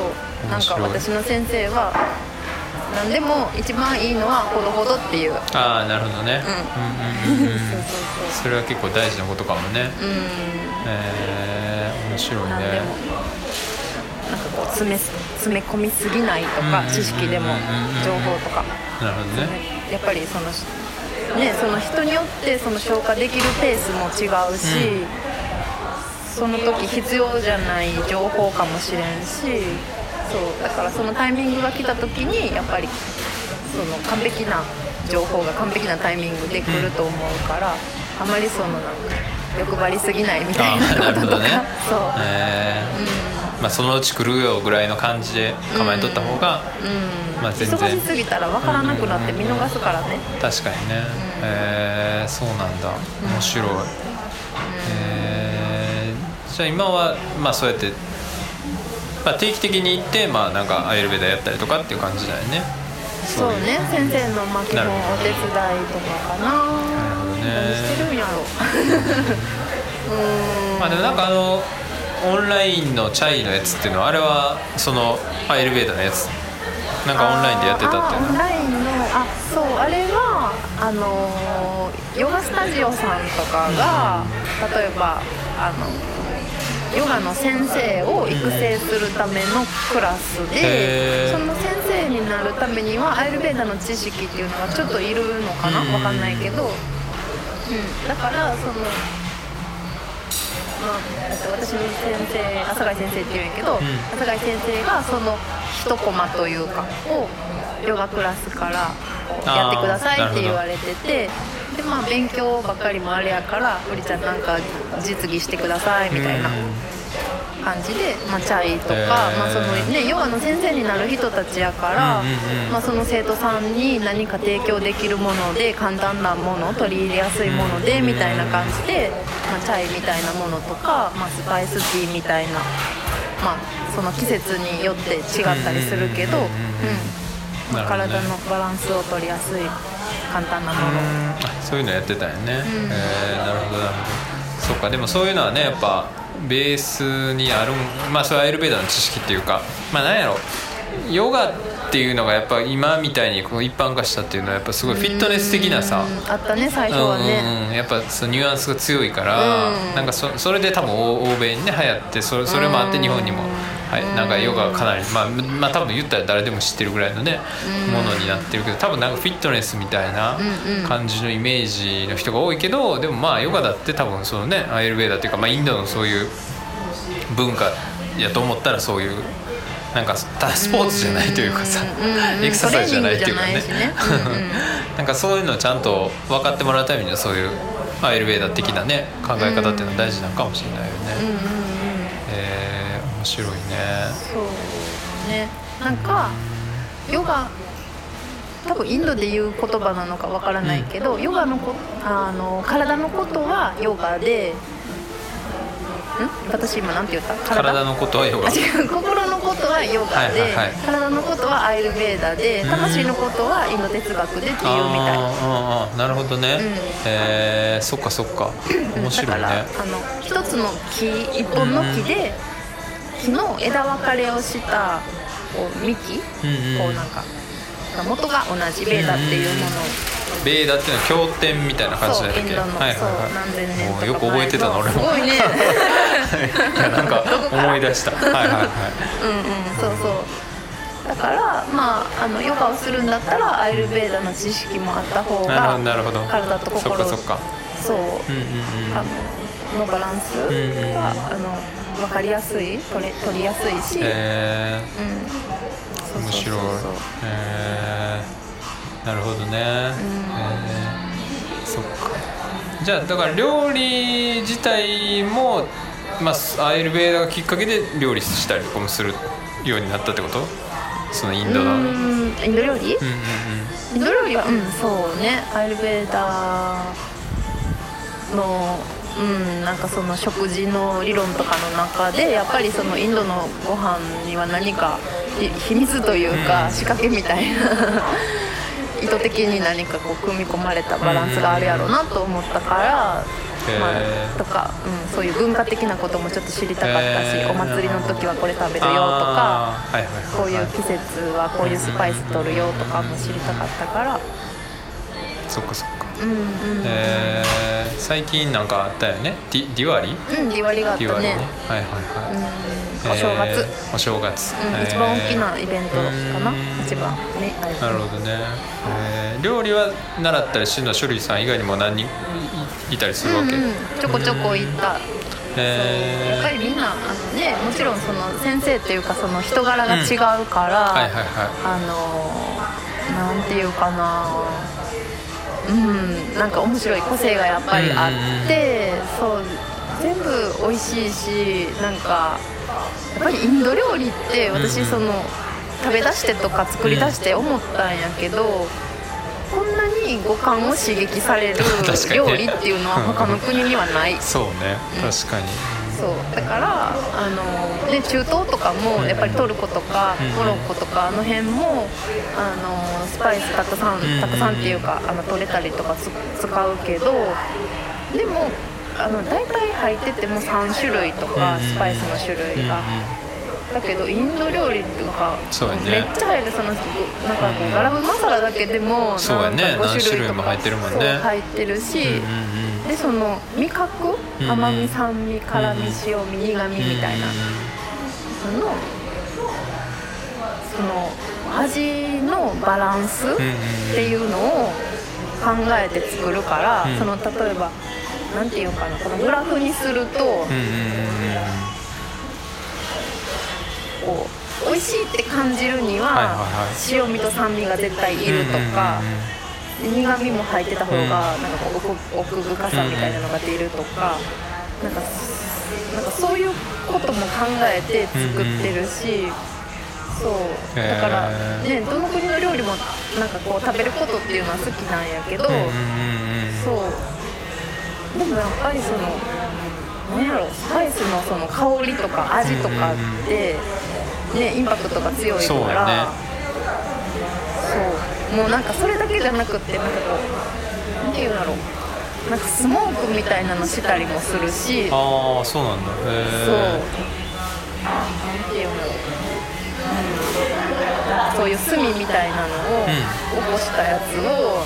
そう。なんか私の先生は何でも一番いいのはほどほどっていう。うんああなるほどね。うん。うんうんうん そうそれは結構大事なことかもね。そうそううん。えー、面白いね。なんかこう詰め詰め込みすぎないとかうん知識でもうんうん。うん情報とか。なるほどね。やっぱりそのねその人によってその消化できるペースも違うし、その時必要じゃない情報かもしれんしそうだからそのタイミングが来た時にやっぱりその完璧な情報が完璧なタイミングで来ると思うから、あまりそのなんか欲張りすぎないみたいなこととか、ね。そう。えー。まあ、そのうち来るよぐらいの感じで構えとった方が、うん。まあ全然。忙しすぎたら分からなくなって見逃すからね、確かにね、えーそうなんだ。面白い、えーじゃあ今はまあそうやって、まあ、定期的に行ってまあなんかアイルベーダやったりとかっていう感じだよね。そうね。先生のまあ基本お手伝いとかかな。なるほどね。何してるんやろう。ん。まあでもなんかあのオンラインのチャイのやつっていうのはあれはそのアイルベーダのやつ。なんかオンラインでやってたっていうあーオンのラインのあそうあれはあのーヨガスタジオさんとかが例えばあのヨガの先生を育成するためのクラスでその先生になるためにはアイルベーダの知識っていうのはちょっといるのかなうん。わかんないけど、うん、だからその、まあえっと、私の先生朝貝先生っていうんやけど、ん。朝貝先生がその一コマというかをヨガクラスからやってくださいって言われててでまあ勉強ばっかりもあれやから「うりちゃんなんか実技してください」みたいな感じで、まあ、チャイとか、へー。まあそのね、ヨガの先生になる人たちやから、まあ、その生徒さんに何か提供できるもので簡単なもの取り入れやすいものでみたいな感じで、まあ、チャイみたいなものとか、まあ、スパイスティーみたいな、まあ、その季節によって違ったりするけど、ううん体のバランスを取りやすい簡単なもの。そういうのやってたよね、ん。えーなるほどなるほど。そうかでもそういうのはねやっぱベースにあるんまあそれはアイルベーダの知識っていうかまあなんやろ。ヨガっていうのがやっぱ今みたいにこう一般化したっていうのはやっぱすごいフィットネス的なさ。うんあったね最初はね。うんやっぱそのニュアンスが強いから、うん。なんかそそれで多分欧欧米にね流行ってそれそれもあって日本にも、はい、なんかヨガがかなりまあ、まあ多分言ったら誰でも知ってるぐらいのね、ものになってるけど多分なんかフィットネスみたいな感じのイメージの人が多いけどでもまあヨガだって多分そのねアイルベーダっていうか、まあ、インドのそういう文化やと思ったらそういう。なんかスポーツじゃないというかさエクササイズじゃないっていうかね。なんかそういうのをちゃんと分かってもらうためにはそういうアイルベーダ的なね考え方っていうのは大事なのかもしれないよね、面白いね。そうね。なんかヨガ多分インドで言う言葉なのかわからないけど、ヨガのこあの体のことはヨガでん？私今なんて言った？体？のことはヨガ。あ違う。心のことはヨガで、はいはいはい。体のことはアイルベーダで魂のことはインド哲学でっていうみたい。あーあなるほどね、うん。えー。そっかそっか。面白いね。だからあの一つの木一本の木で、木の枝分かれをしたこう幹、うんうん。こうなんか元が同じベーダっていうものを、ベーダっていうのは経典みたいな感じだっけ？そうインドの、はいはいそうはい。何千年とかもうよく覚えてたの俺も。すごいね。いやなんか 思い出した。はいはいはい。うんうんそうそう。だからまああのヨガをするんだったらアイルベーダの知識もあった方がどなるほど。体と心そう、うんうんうん。あののバランスが、んうん。あの分かりやすい？取れ取りやすいし、えうん、ー、面白い。えー、なるほどね、えー、そっか。じゃあだから料理自体も、まあ、アイルベーダがきっかけで料理したりとかもするようになったってこと？そのインドの、ううん。うんんインド料理、うんインド料理はうんそうね。アイルベーダのうんなんかその食事の理論とかの中でやっぱりそのインドのご飯には何かひ秘密というかうん。仕掛けみたいな意図的に何かこう組み込まれたバランスがあるやろうなと思ったからまあ、とか、うん、そういう文化的なこともちょっと知りたかったし、お祭りの時はこれ食べるよとかはいはいはい。こういう季節はこういうスパイス取るよとかも知りたかったから。そっかそっかうんうん、えー、最近なんかあったよね？ディディワリうんディワリがあったね。ね。はいはいはい、うん。お正月、えーお正月、うんえー一番大きなイベントかな、うん一番ね。なるほどね、えー。料理は習ったりしてるの？は書類さん以外にも何人？いいたりするわけ、うんうん、ちょこちょこ行った。えー。やっぱりみんなあのねもちろんその先生っていうかその人柄が違うから、はいはいはい。あのなんていうかなうんなんか面白い個性がやっぱりあって、そう全部美味しいしなんかやっぱりインド料理ってうんうん私その、食べ出してとか作り出して思ったんやけど、こんなに五感を刺激される 料理っていうのは他の国にはない。そうね。確かに、そう。だからあの、ね、中東とかもやっぱりトルコとかうん。モロッコとかあの辺もあのスパイスたくさんうん。たくさんっていうかあの取れたりとかつ使うけどでもあの大体入ってても3種類とかうんスパイスの種類が。だけどインド料理っていうかね。めっちゃ入るそのなんかこうガラムマサラだけでもそうやね。なんか5何種類も入ってるもんね。入ってるし、うんうんうんでその味覚？甘み酸味辛み塩味苦味みたいな。そのその味のバランスっていうのを考えて作るから、うん。その例えばなんていうかなこのグラフにすると、こう美味しいって感じるには,、塩味と酸味が絶対いるとか。苦味も入ってた方がうん。なんかこう奥奥深さみたいなのが出るとか、なんかなんかそういうことも考えて作ってるし、そう。へーだからねどの国の料理もなんかこう食べることっていうのは好きなんやけど、うんうんうんうん。そう。でもやっぱりその何やろスパイスのその香りとか味とかって、ねインパクトが強いからそうもうなんかそれだけじゃなくってなんかこうなんていうんだろう。なんかスモークみたいなのしたりもするし。そうああそうなんだ。へなんていうんだろう、うん、そういう炭みたいなのを起こしたやつを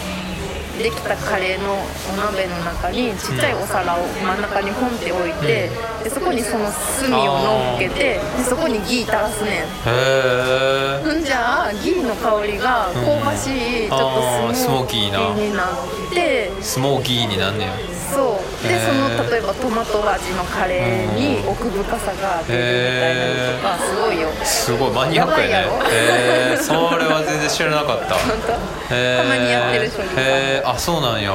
できたカレーのお鍋の中にちっちゃいお皿を真ん中にポンって置いてでそこにその炭を乗っけてでそこにギー垂らすねん。えへえんじゃあギーの香りが香ばしい、ちょっとスモーキーになってスモーキーになんねや。そう。でその例えばトマト味のカレーに奥深さが出るみたいなのとかすごいよ。すごいマニアックやね。へえそれは全然知らなかった。たまにやってる処理さんへえあそうなんや、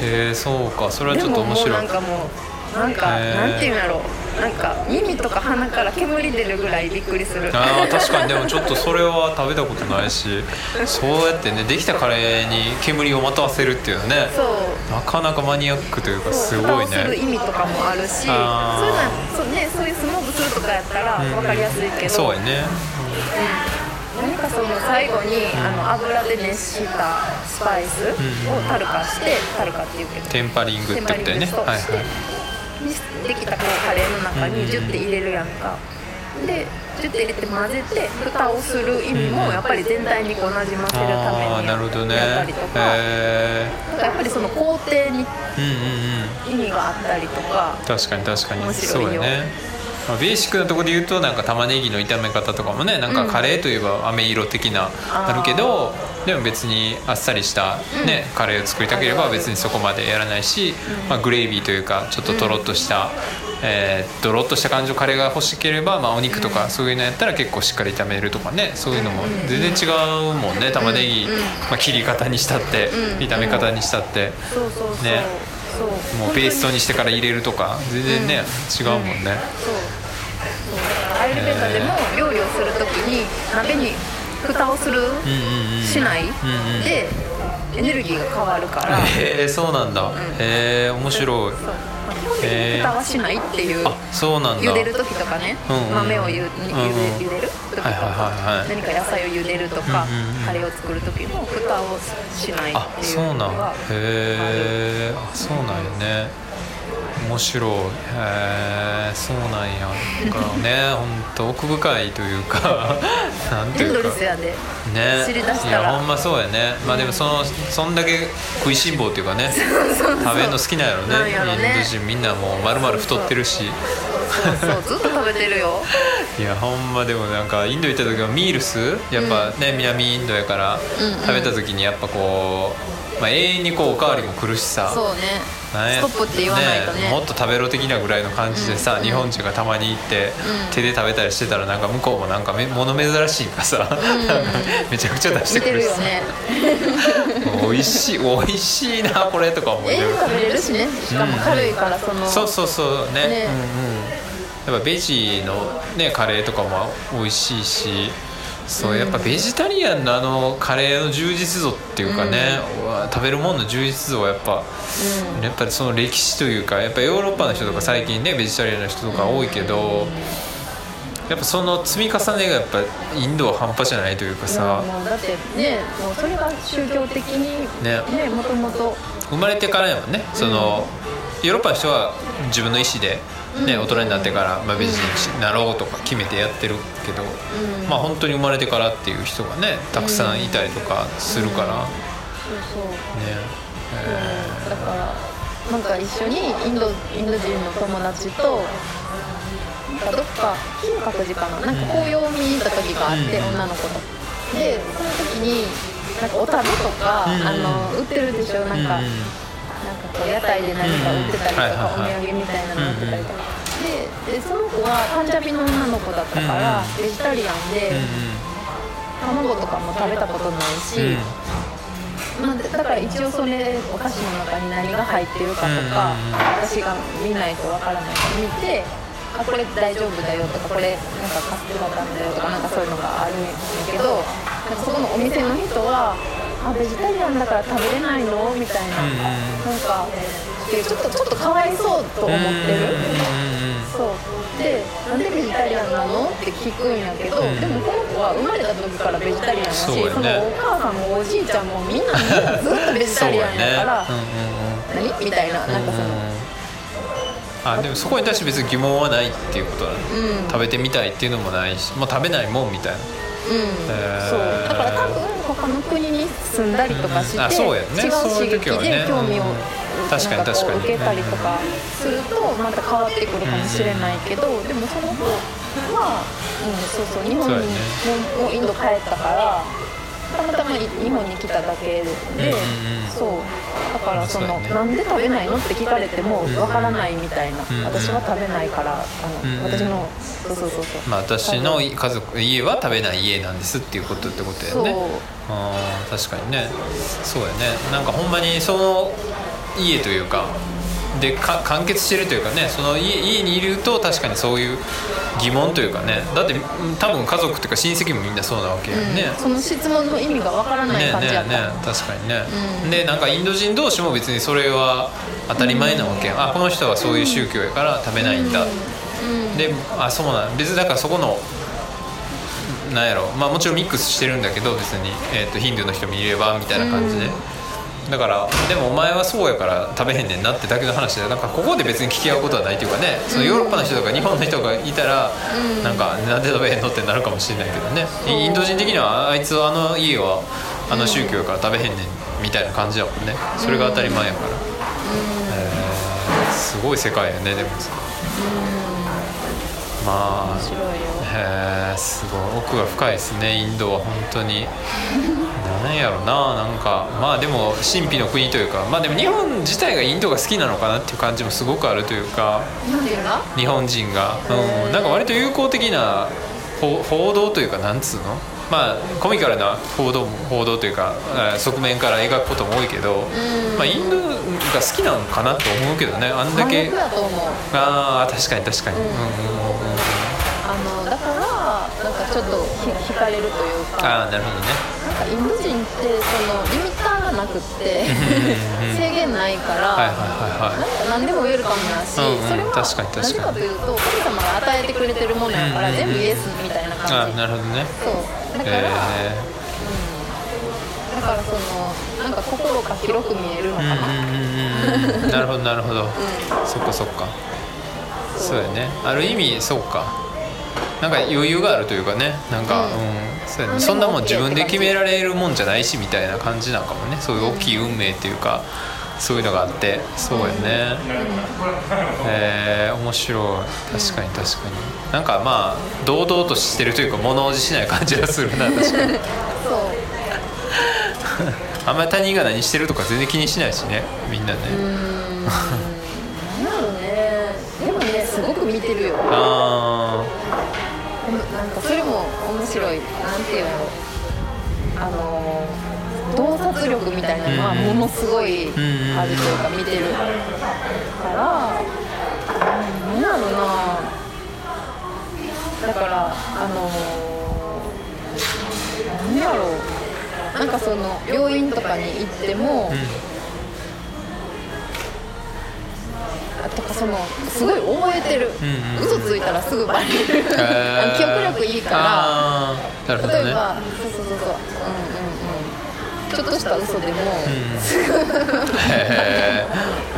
へえそうか。それはちょっと面白いでももうなんかもうなんかなんていうんやろなんか耳とか鼻から煙出るぐらいびっくりする。あー確かに。でもちょっとそれは食べたことないしそうやってねできたカレーに煙をまとわせるっていうのね。そう。なかなかマニアックというかすそう。ごい蓋をする意ね味とかもあるし。そういうのそう,、ね、そういうスモークするとかやったら分かりやすいけど、そうやね何かその最後に、あの油で熱したスパイスをタルカして、タルカっていうけどテンパリングってことだよね。はいはい。できたこうカレーの中にジュッて入れるやんか、でジュッて入れて混ぜて蓋をする意味もやっぱり全体にこうなじませるためになるほどね。やったりとか、へなんかやっぱりその工程にえうんうんうん。意味があったりとか。確かに確かに。面白いよ。そうやねまあ、ベーシックなところで言うとなんか玉ねぎの炒め方とかもねなんかカレーといえば飴色的な、あるけどでも別にあっさりした、ねカレーを作りたければ別にそこまでやらないし、まあ、グレービーというかちょっととろっとした、えードロッとした感じのカレーが欲しければ、まあ、お肉とかそういうのやったら結構しっかり炒めるとかねそういうのも全然違うもんね玉ねぎ、まあ、切り方にしたって炒め方にしたって。そうそうそう、ねもうペーストにしてから入れるとか全然ね、違うもんね、アイルベーダでも料理をするときに鍋に蓋をする、しない、でエネルギーが変わるから、へえそうなんだ、へえ面白いそうまあ基本的に蓋はしないっていう、あそうなんだ。茹でる時とかね、豆をゆゆでうん茹でる時とか、何か野菜を茹でるとか、カレーを作る時も蓋をしないあっていうそうなん。のがへえあそうなんよね面白い。へえそうなんや。だからね 本当奥深いというか なんていうか。ね。知り出したら。いやほんまそうやね。まあでもそのそんだけ食いしん坊っていうかね 食べるの好きなんやろね。ね。インド人みんなもう丸々太ってるし。そうずっと食べてるよ。いやほんまでもなんかインド行った時はミールス？やっぱね、南インドやからうんうん。食べた時にやっぱこう、まあ、永遠にこうおかわりも来るしさ。そうねストップって言わないとね。もっと食べろ的なぐらいの感じでさ、日本人がたまに行って、うん。手で食べたりしてたらなんか向こうもなんかめ物珍しいかさ、なん。か めちゃくちゃ出してくるしさ、ね。美味しい美味しいなこれとか思い永ながら遠食べれるしね。しかも軽いからその。そうそうそうね。ね。うんうん。やっぱベジのねカレーとかも美味しいしそうやっぱベジタリアンのあのカレーの充実度っていうかね、うわ食べるものの充実度はやっぱ、やっぱりその歴史というかやっぱヨーロッパの人とか最近ねベジタリアンの人とか多いけど、やっぱその積み重ねがやっぱインドは半端じゃないというかさ。もうだってねもうそれが宗教的にね。ねもともと。生まれてからやもんね。その、ヨーロッパの人は自分の意思で、ね大人になってから、まあ、ベジになろうとか決めてやってるけど、うん。まあ本当に生まれてからっていう人がねたくさんいたりとかするから、ねそうそう。えそう。だからなんか一緒にインドインド人の友達となんかどっか金閣寺かななんか紅葉を見に行った時があって、うん。女の子と。でその時になんかお樽とか、うん。あの売ってるでしょなんか、うんなんかこう屋台で何か売ってたりとか、お土産みたいなの売ってたりとか、ででその子はパンジャビの女の子だったから、うんベジタリアンで、卵とかも食べたことないし、まあ、だから一応それお菓子の中に何が入ってるかとか、私が見ないとわからないから見てあこれ大丈夫だよとかこれなんかカステラダメだよとかなんかそういうのがあるんやけどなんかそこのお店の人はあベジタリアンだから食べれないの？みたいな、うんうんなんかでちょっとちょっとかわいそうと思ってる。そう。でなんでベジタリアンなの？って聞くんやけど、うん。でもこの子は生まれた時からベジタリアンやしそね。そのお母さんもおじいちゃんもみんなみんなずっとベジタリアンやから、ね。何？みたいななんかその、あでもそこに対して別に疑問はないっていうことだね、うん。食べてみたいっていうのもないし、まあ、食べないもんみたいな。うん。へー。そう。だから多分他の国に住んだりとかして、うん。ね。違う刺激で興味を、うん。確かに確かに。受けたりとかするとまた変わってくるかもしれないけど、でもその子は、うん、そうそう日本にもインド帰ったからたまたま日本に来ただけで、そう。だからそのなんで食べないのって聞かれてもわからないみたいな、私は食べないからあの、私のそうそうそうそう。まあ、私の家族家は食べない家なんですっていうことってことやそう。ねあー確かにね。そうやね。なんかほんまにその家というかでか完結してるというかねその家家にいると確かにそういう疑問というかね。だってうん多分家族というか親戚もみんなそうなわけやんね、うん。その質問の意味がわからないねね感じやった、ね確かにね、うん。でなんかインド人同士も別にそれは当たり前なわけやん、あこの人はそういう宗教やから食べないんだ、うん。であそうなん別にだからそこのなんやろ。まあもちろんミックスしてるんだけど別に、えー、とヒンドゥーの人もいればみたいな感じで、だからでもお前はそうやから食べへんねんなってだけの話でなんかここで別に聞き合うことはないというかねそのヨーロッパの人とか日本の人がいたら、なんかなんで食べへんのってなるかもしれないけどね。インド人的にはあいつはあの家はあの宗教やから食べへんねんみたいな感じやもんね。それが当たり前やから、えーすごい世界やねでもまあ面白いよへえすごい。奥が深いですねインドは本当に。なんやろななんか。まあでも神秘の国というか。まあでも日本自体がインドが好きなのかなっていう感じもすごくあるというか。日本人が？うん、なんか割と友好的な報報道というかなんつうの？まあコミカルな報道も報道というかえー側面から描くことも多いけど、まあ、インドが好きなのかなと思うけどねあんだ真けああ確かに確かに、うんうんうんうんちょっとひ惹かれるというか。ああなるほどね。なんかインド人ってそのリミッターがなくって制限ないから、はいはいはいはい。なんか何でもウェルカムだし、うんうんそれは確かに確かに。なぜかというと神様が与えてくれてるものやから、うんうんうん全部イエスみたいなあ感じ。なるほどね。そう。だから、えだからそのなんか心が広く見えるのかな、うんうんうんうんなるほどなるほど、そっかそっか。そうやね。ある意味そうかなんか余裕があるというかねなんか、うん。うんそうやね、なんなもん自分で決められるもんじゃないしみたいな感じなんかもね。そういう大きい運命っていうか、そういうのがあって。そうやね、えー面白い。確かに確かに。なんかまあ堂々としてるというか物おじしない感じがするな 確かに。そう。あんまり他人が何してるとか全然気にしないしねみんなね、なん。やろねでもねすごく見てるよ。あでもなんかそれも面白いなんていうのあの洞察力みたいなのはものすごいあるというか見てるからうんなんやろなだからあのなんやろうな。んかその病院とかに行っても、そのすごい覚えてる、うんうん。嘘ついたらすぐバレる、記憶力いいから。ね。例えば、そうそうそう。そううんうんうん。ちょっとした嘘でも、へえ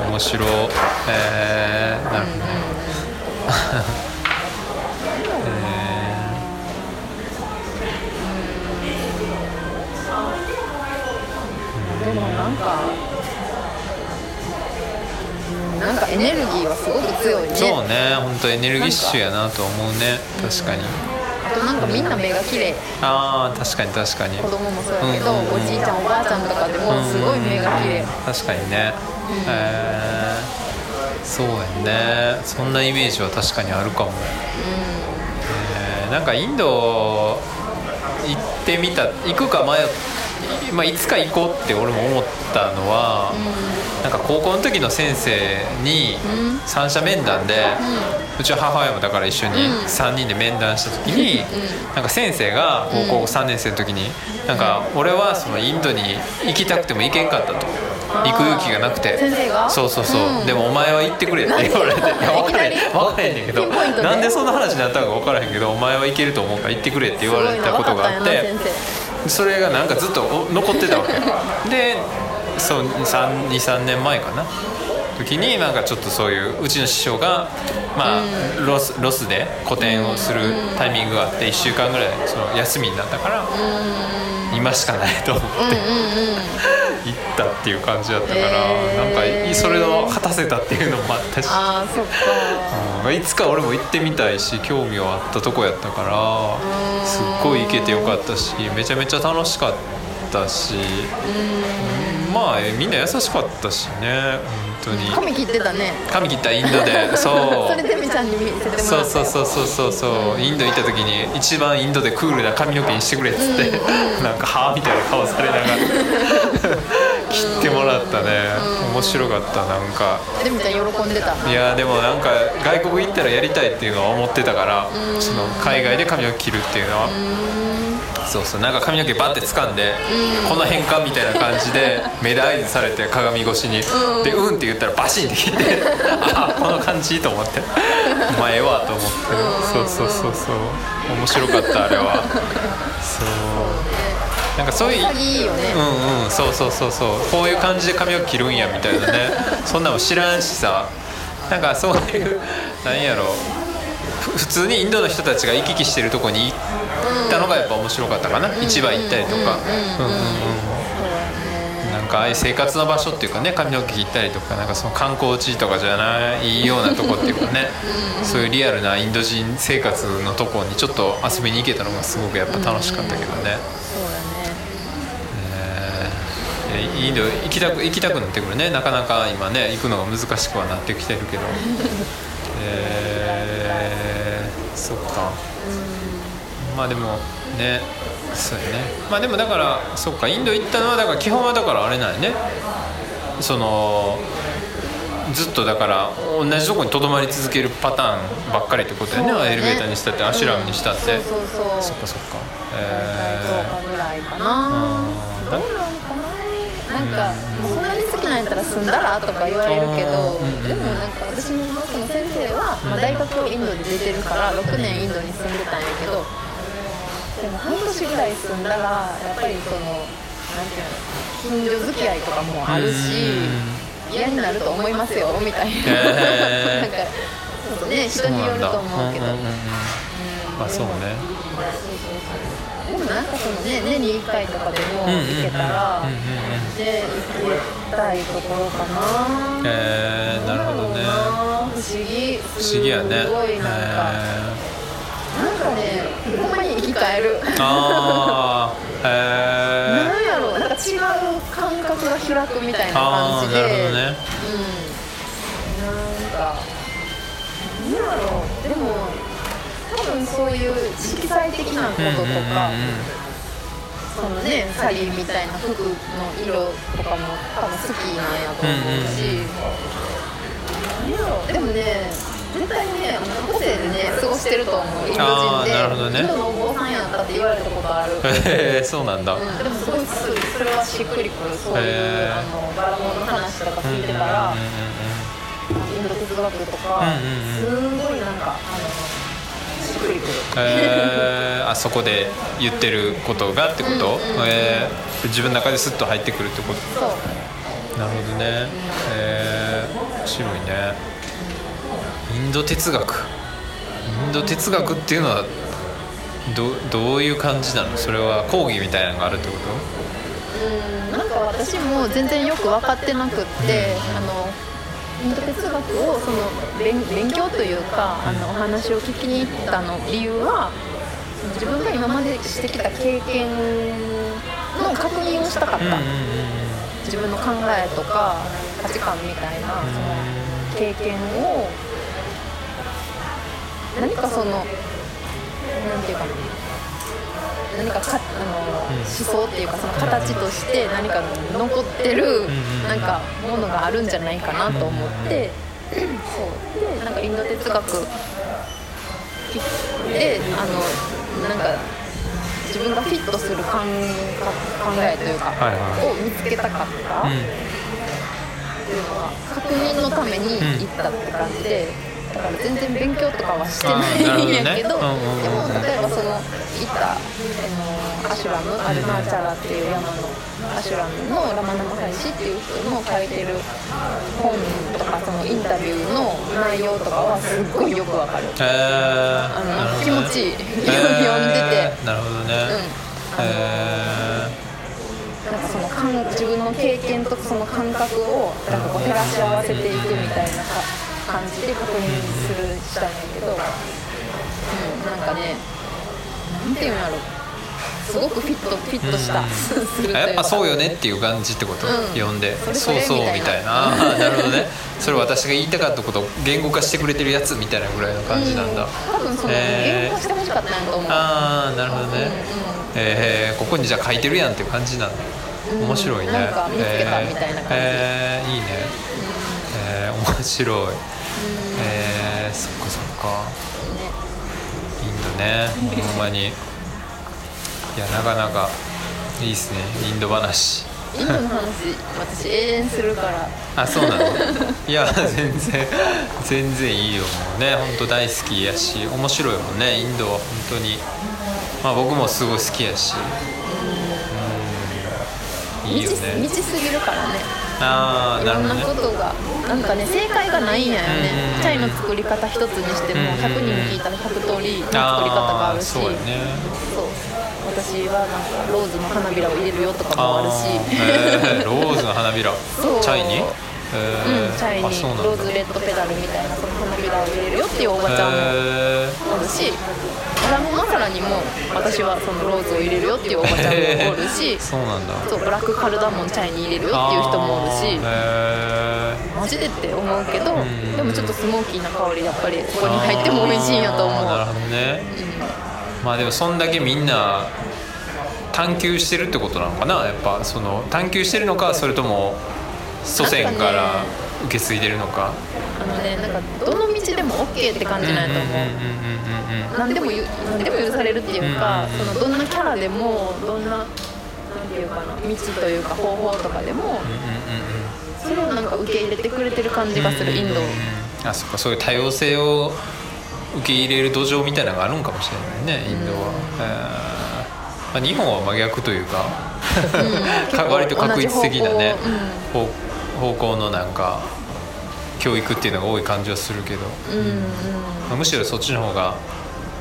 面白い。へえなるほどね。でもなんかうんなんかエネルギーはすごく強いね。そうね本当エネルギッシュやなと思うね。確かに。あとなんかみんな目が綺麗。ああ確かに確かに。子供もそうやけど、うんうんうん。おじいちゃんおばあちゃんとかでもすごい目が綺麗。確かにね。へえそうやね。そんなイメージは確かにあるかも、えーなんかインド行ってみた行くか迷っまあ、いつか行こうって俺も思ったのは、なんか高校の時の先生に三者面談で、うちは母親もだから一緒に3人で面談した時に、なんか先生が高校3年生の時になんか俺はそのインドに行きたくても行けんかったと。行く勇気がなくて。先生が？そうそうそう、うん。でもお前は行ってくれって言われて。分からへん分からへんねんけど なんでそんな話になったのか分からへんけどお前は行けると思うから行ってくれって言われたことがあってそれがなんかずっとお残ってたわけ。でそう23年前かな。時になんかちょっとそういううちの師匠が、まあロスロスで個展をするタイミングがあって1週間ぐらいその休みになったから今しかないと思って。行ったっていう感じだったから、へー。なんかそれを果たせたっていうのもあったし。ああそっか。うんいつか俺も行ってみたいし興味はあったとこやったからすっごい行けてよかったしめちゃめちゃ楽しかったし。うん。まあえみんな優しかったしね本当に。髪切ってたね。髪切ったインドでそそう れでみちゃんに見せてもらったそうそうそうそうそうそう。インド行った時に一番インドでクールな髪の毛にしてくれっつってなんかはあみたいな顔されながら切ってもらったね。面白かったなんか。でみちゃん喜んでた。いやでもなんか外国行ったらやりたいっていうのは思ってたからその海外で髪の毛切るっていうのは。そうそうなんか髪の毛バッて掴んでこの辺かみたいな感じで 目で合図されて鏡越しに。でうんって言ったらバシンって切って あこの感じと思って。お前ええわと思って。そうそうそうそう。面白かったあれは。そうなんかそういう潔いよね。うんうんそうそうそうそう。こういう感じで髪を切るんやみたいなね。そんなの知らんしさ。なんかそういうなんやろ。ふ普通にインドの人たちが行き来してるとこに行ったのがやっぱ面白かったかな、市場行ったりとか。うんうんうんなんかああいう生活の場所っていうかね髪の毛切ったりとかなんかその観光地とかじゃないようなとこっていうかね。そういうリアルなインド人生活のとこにちょっと遊びに行けたのがすごくやっぱ楽しかったけどね。インド行きたく行きたくなってくるね。なかなか今ね行くのが難しくはなってきてるけど。えー、そっか。まあでもねそうやね。まあでもだからそっか。インド行ったのはだから基本はだからあれなんやね。そのずっとだから同じとこにとどまり続けるパターンばっかりってことやね。ね。エレベーターにしたってアシュラムにしたって、そうそうそう。そっかそっか。10え日ぐらいかー、なうんかななんかそんなに好きなんやったら住んだらとか言われるけどうんでもなんか私のその先生は、まあ、大学をインドで出てるから6年インドに住んでたんやけどでも半年ぐらい住んだらやっぱりそのていうの近所付き合いとかもあるし嫌になると思いますよみたいな、へー。なんかね人によると思うけど。んんんまあそうね。でもなんかそのね年に1回とかでも行けたらで行きたいところかな。えー、なるほどね。不思議不思議やね。すごいなんか、えなんかねほんまに生き返る。ー、ああへなんえやろうなんか違う感覚が開くみたいな感じで。なるほどね。うん。なんかなんやろう。でも多分そういう色彩的なこととか、うんうんうんうん。そのねサリーみたいな服の色とかも多分好きなんやと思うし、なんやろでもね絶対ね個性でね過ごしてると思う。インド人でね。インドのお坊さんやったって言われたことある。へえそうなんだ、うん、でもすごいすそれはしっくりくる。そういうへー。あのバラモンの話とか聞いてたら、インド哲学とか、うんうんすごいなんかあのくりくる。えー、あそこで言ってることがってこと、うんうんうんえー自分の中ですっと入ってくるってこと？なるほどね。えー、面白いね。インド哲学。インド哲学っていうのはどどういう感じなの？それは講義みたいなのがあるってこと？うんなんか私も全然よく分かってなくって、あのインド哲学をその勉勉強というかあのお話を聞きに行ったの理由は自分が今までしてきた経験の確認をしたかった、自分の考えとか価値観みたいなその経験を何かそのなんていうかな何かかあの、うん思想っていうかその形として何か残ってるなんかものがあるんじゃないかなと思って、そうでなんかインド哲学であのなんか自分がフィットする考考えというか、を見つけたかった。うんっていうのは確認のために行ったって感じで、だから全然勉強とかはしてないんやけどね。でうんうんうん。も例えばその行った、アシュラムアルナーチャラっていう山のアシュラムのラマナマハルシっていう人の書いてる本とかそのインタビューの内容とかはすっごいよくわかる。えー、あのね。気持ちいい。えー 読んでて。なるほどね、うん。えなんかその感自分の経験とその感覚をなんかこう照らし合わせていくみたいなか感じで確認するしたんやけど、うん、なんかねなんていうんやろすごくフィットフィットした、やっぱそうよねっていう感じってこと、うん。読んで。そうそうみみたいな。なるほどね。それ私が言いたかったことを言語化してくれてるやつみたいなぐらいの感じなんだ、うん。多分そのへー。言語化してほしかったんやと思う、ああなるほどね、うん。えーここにじゃあ書いてるやんっていう感じなんだ。うん。面白いね、なんか見つけたみたいな感じ。えー。えーいいね、えー面白い、えーそっかそっか。ねインドね。ほんまに。いやなかなかいいっすね。インド話。インドの話私永遠するから。あそうなの？いや全然全然いいよ。もうね本当大好きやし面白いもんね。インドは本当に。まあ僕もすごい好きやし。うん。いいよね。未知すぎるからねああいろんななるほどね。ことがなんかね正解がないんやよね。うんチャイの作り方一つにしてもうん100人聞いたら100通りの作り方があるし。そうやね。そう。私はなんかローズの花びらを入れるよとかもあるし。ーえーローズの花びら。チャイに、えうん、チャイにローズレッドペダルみたいなその花びらを入れるよっていうおばちゃんもえおるしガラムマサラにも私はそのローズを入れるよっていうおばちゃんもおるしー、そうなんだ。そうブラックカルダモンチャイに入れるよっていう人もおるしあー。マジでって思うけどん。でもちょっとスモーキーな香りやっぱりそこに入っても美味しいんやと思う。なるほどね、まあでもそんだけみんな探求してるってことなのかな。やっぱその探求してるのかそれとも祖先から受け継いでるのか？あのねなんかどの道でも OK って感じなんやと思う。うんうんうんうんうん何でもでも許されるっていうかうんそのどんなキャラでもどんななんていうかな道というか方法とかでもうんうんうんそれをなんか受け入れてくれてる感じがするインドうんうん。あそっかそういう多様性を受け入れる土壌みたいなのがあるんかもしれないねインドは、えー。まあ、日本は真逆というか。か 割と確率的なね同じ方方向のなんか教育っていうのが多い感じはするけど、うんうん。まあむしろそっちの方が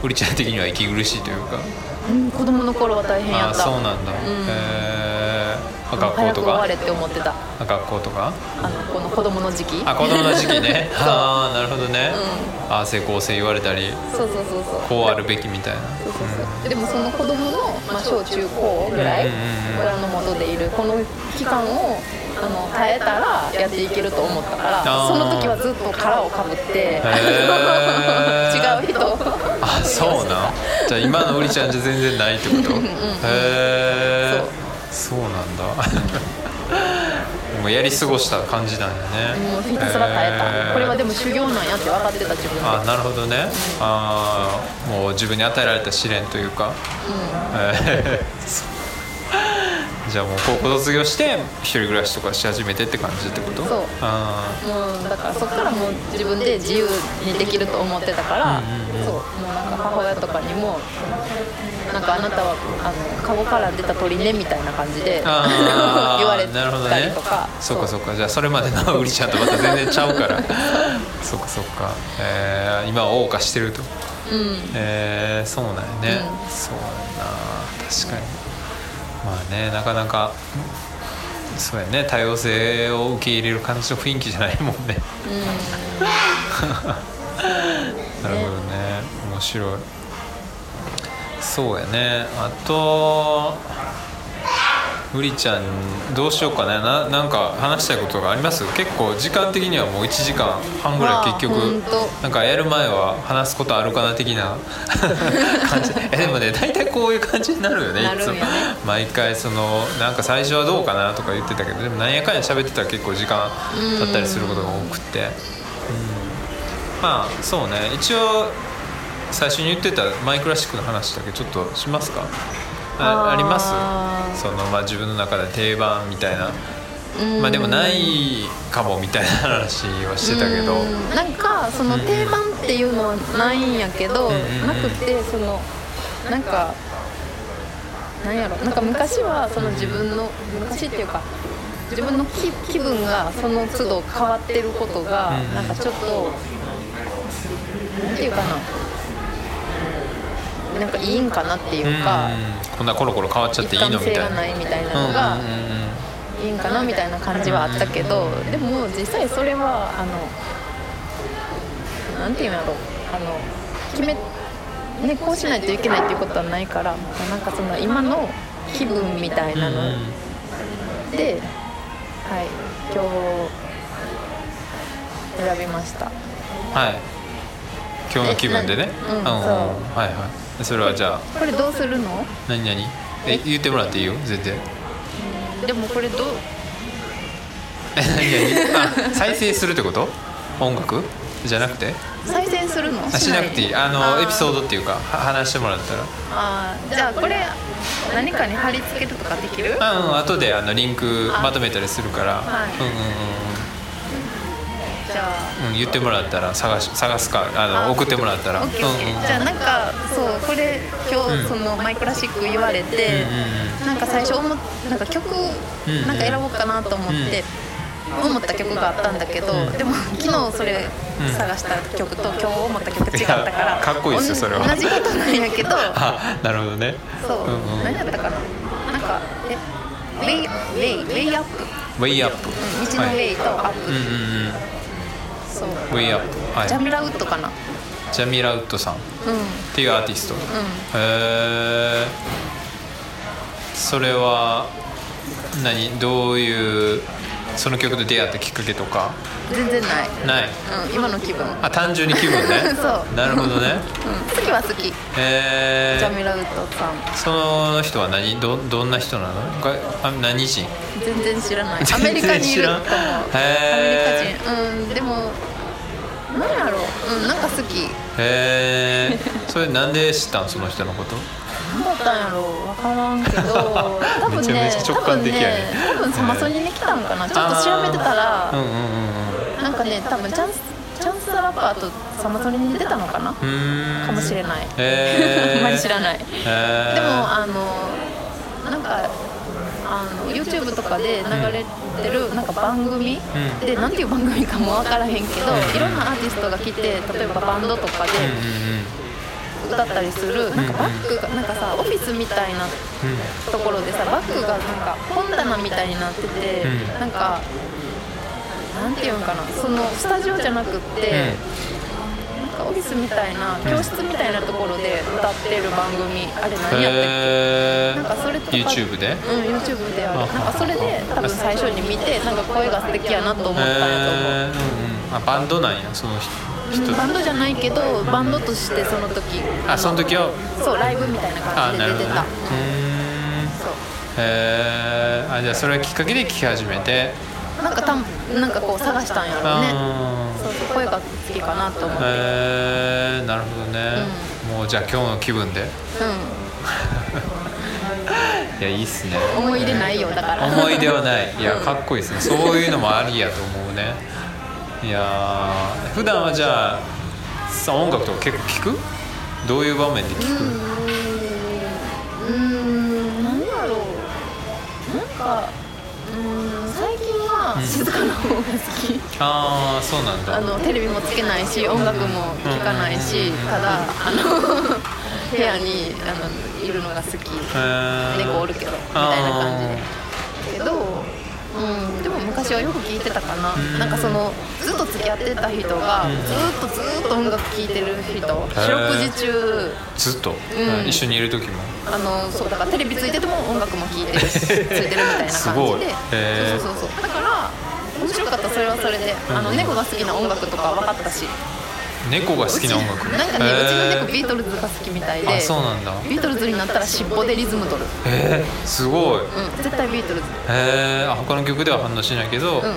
うりちゃん的には息苦しいというか。うんうん子供の頃は大変やああったそうなんだ、ん。えー。まあ学校とか？早く終われって思ってた。あ学校とか？あのこの子供の時期。あ子供の時期ね。ああなるほどね、ああ成功性言われたりそうそうそうそう。こうあるべきみたいな。そうそうそう。でもその子供のまあ、小中高ぐらいうんうんうん。親の元でいるこの期間をあの耐えたらやっていけると思ったからその時はずっと殻をかぶってー。違う人。あそうなん？じゃあ今のうりちゃんじゃ全然ないってこと？へえそうなんだ。もうやり過ごした感じなんやね。もうひたすら耐えへたー。これはでも修行なんやって分かってた自分であなるほどね。あーもう自分に与えられた試練というか、えーそうじゃあもう高校卒業して一人暮らしとかし始めてって感じってこと？そう。あもうだからそっからもう自分で自由にできると思ってたから、うんうんうん。そう。もうなんか母親とかにもなんかあなたはあのカゴから出た鳥ねみたいな感じで 言われなるほどね。たりとかそうかそうか。じゃあそれまでのうりちゃんとまた全然ちゃうから。そうかそうか、えー今は謳歌してると。うん。えー、そうなんやね、うん。そうやな。確かにまあねなかなかそうやね多様性を受け入れる感じの雰囲気じゃないもんね。なるほどね。面白い。そうやね。あとうりちゃんどうしようかね。ななんか話したいことがあります？結構時間的にはもう1時間半ぐらい結局なんかやる前は話すことあるかな的な 感じ。えでもね大体こういう感じになるよねいつも。毎回そのなんか最初はどうかなとか言ってたけどでもなんやかんや喋ってたら結構時間経ったりすることが多くて、うん。まあそうね。一応最初に言ってたマイクラシックの話だけちょっとしますか？ああーあります？その、まあ、自分の中で定番みたいな。うん。まあでもないかもみたいな話はしてたけど。うん。なんかその定番っていうのはないんやけど、うんうんうん。なくてそのなんかなんやろ。なんか昔はその自分の昔っていうか自分の気気分がその都度変わってることが、うんうん。なんかちょっとなんていうかななんかいいんかなっていうか、うんこんなコロコロ変わっちゃっていいのみたいな。いみたいなのが、うんうんうんうんいいんかなみたいな感じはあったけど、でも実際それはあのなんていうんやろあの決めねこうしないといけないっていうことはないからなんかその今の気分みたいなので、はい今日選びました。はい。今日の気分でね。えなうんん。そう。はいはいそれはじゃあこれどうするの？何何え言ってもらっていいよ全然。でもこれどう？え何何あ再生するってこと？音楽？じゃなくて？再生するの？あしなくていい。あのー。エピソードっていうかは話してもらったら。あーじゃあこれ何かに貼り付けるとかできる？あうん後であのリンクあまとめたりするから、はい。うんうんじゃあ。うんうん言ってもらったら探し探すかあのあ送ってもらったら。じゃあなんかそうこれ今うん。日そのマイクラシック言われて、うんうんうん。なんか最初思っなんか曲んなんか選ぼうかなと思って、思った曲があったんだけど、うん。でも昨日それうん探した曲と今日思った曲違ったからかっこいいっすよそれは。同じことなんやけど あなるほどね。そう、うんうん何やったかな？なんかえウェイウェイウェイアップ、ウェイアップ、うん道のウェイとアップ、うんうんうんそう。ウェイアップはい。ジャミラウッドかな。ジャミラウッドさん。っうん。うんていうアーティスト。へえそれは何？どういうその曲で出会ったきっかけとか？全然ない、ない？うん、今の気分。あ単純に気分ね。そう。なるほどね。うん、好きは好き、えー、ジャミラウッドさん。その人は何？どどんな人なの？があ何人？全然知らない。アメリカにいると思う知らんアへーメリカ人。うんでも何やろう。うんなんか好き。へえそれなんで知ったん？その人のこと？何だったんやろう。分からんけど。多分ね多分ね多分サマソニに来たんかな。ちょっと調べてたらうんうんうんなんかね多分チャンスチャンスラッパーとサマソニに出たのかな。かもしれない。あんまり知らない。へー。でもあのなんか YouTube とかで流れてるなんか番組、うん。でなんていう番組かも分からへんけど、うん。いろんなアーティストが来て例えばバンドとかでうん歌ったりする、なんかバッグがなんかさオフィスみたいなうん。ところでさバッグがなんか本棚みたいになってて、うん。なんかなんていうんかなそのスタジオじゃなくって、なんかオフィスみたいな教室みたいなところで歌ってる番組あれ何やったっけ、へなんかそれとか YouTube で？うん YouTube である。あなんかそれで多分最初に見てなんか声が素敵やなと思ったんやと思う、うんうん。あバンドなんやその人人バンドじゃないけどバンドとしてその時。あその時は。そうライブみたいなあ感じで出てた、ねへえあじゃあそれがきっかけで聴き始めて。なんかたんなんかこう探したんやろうね。あそうそう声が好きかなと思って、ーへえなるほどね、もうじゃあ今日の気分で。いやいいっすね。うん思い入れないよだから。思い出はない。いやかっこいいですね。そういうのもありやと思うねいやー普段はじゃあさ音楽とか結構聞く？どういう場面で聞く、うーん何やろう。なんかうーん最近は静かな方が好き、ああそうなんだ。あのテレビもつけないし音楽も聴かないし、ただあの 部屋にあのいるのが好き。猫おるけどみたいな感じで。けど、うん、でも昔はよく聴いてたかな、ん。なんかそのずっと付き合ってた人がずっとずっと音楽聴いてる人。四六時中。ずっと、ん。一緒にいる時も？あのそうだからテレビついてても音楽も聴いてるし ついてるみたいな感じすごい。でそうそうそうそう。だから面白かったそれはそれで。あの猫が好きな音楽とか分かったし猫が好きな音楽なんかねうちの猫へビートルズが好きみたいでそうなんだ。ビートルズになったら尻尾でリズム取る。えー、すごい。うん絶対ビートルズ。へえあ他の曲では反応しないけど、うん。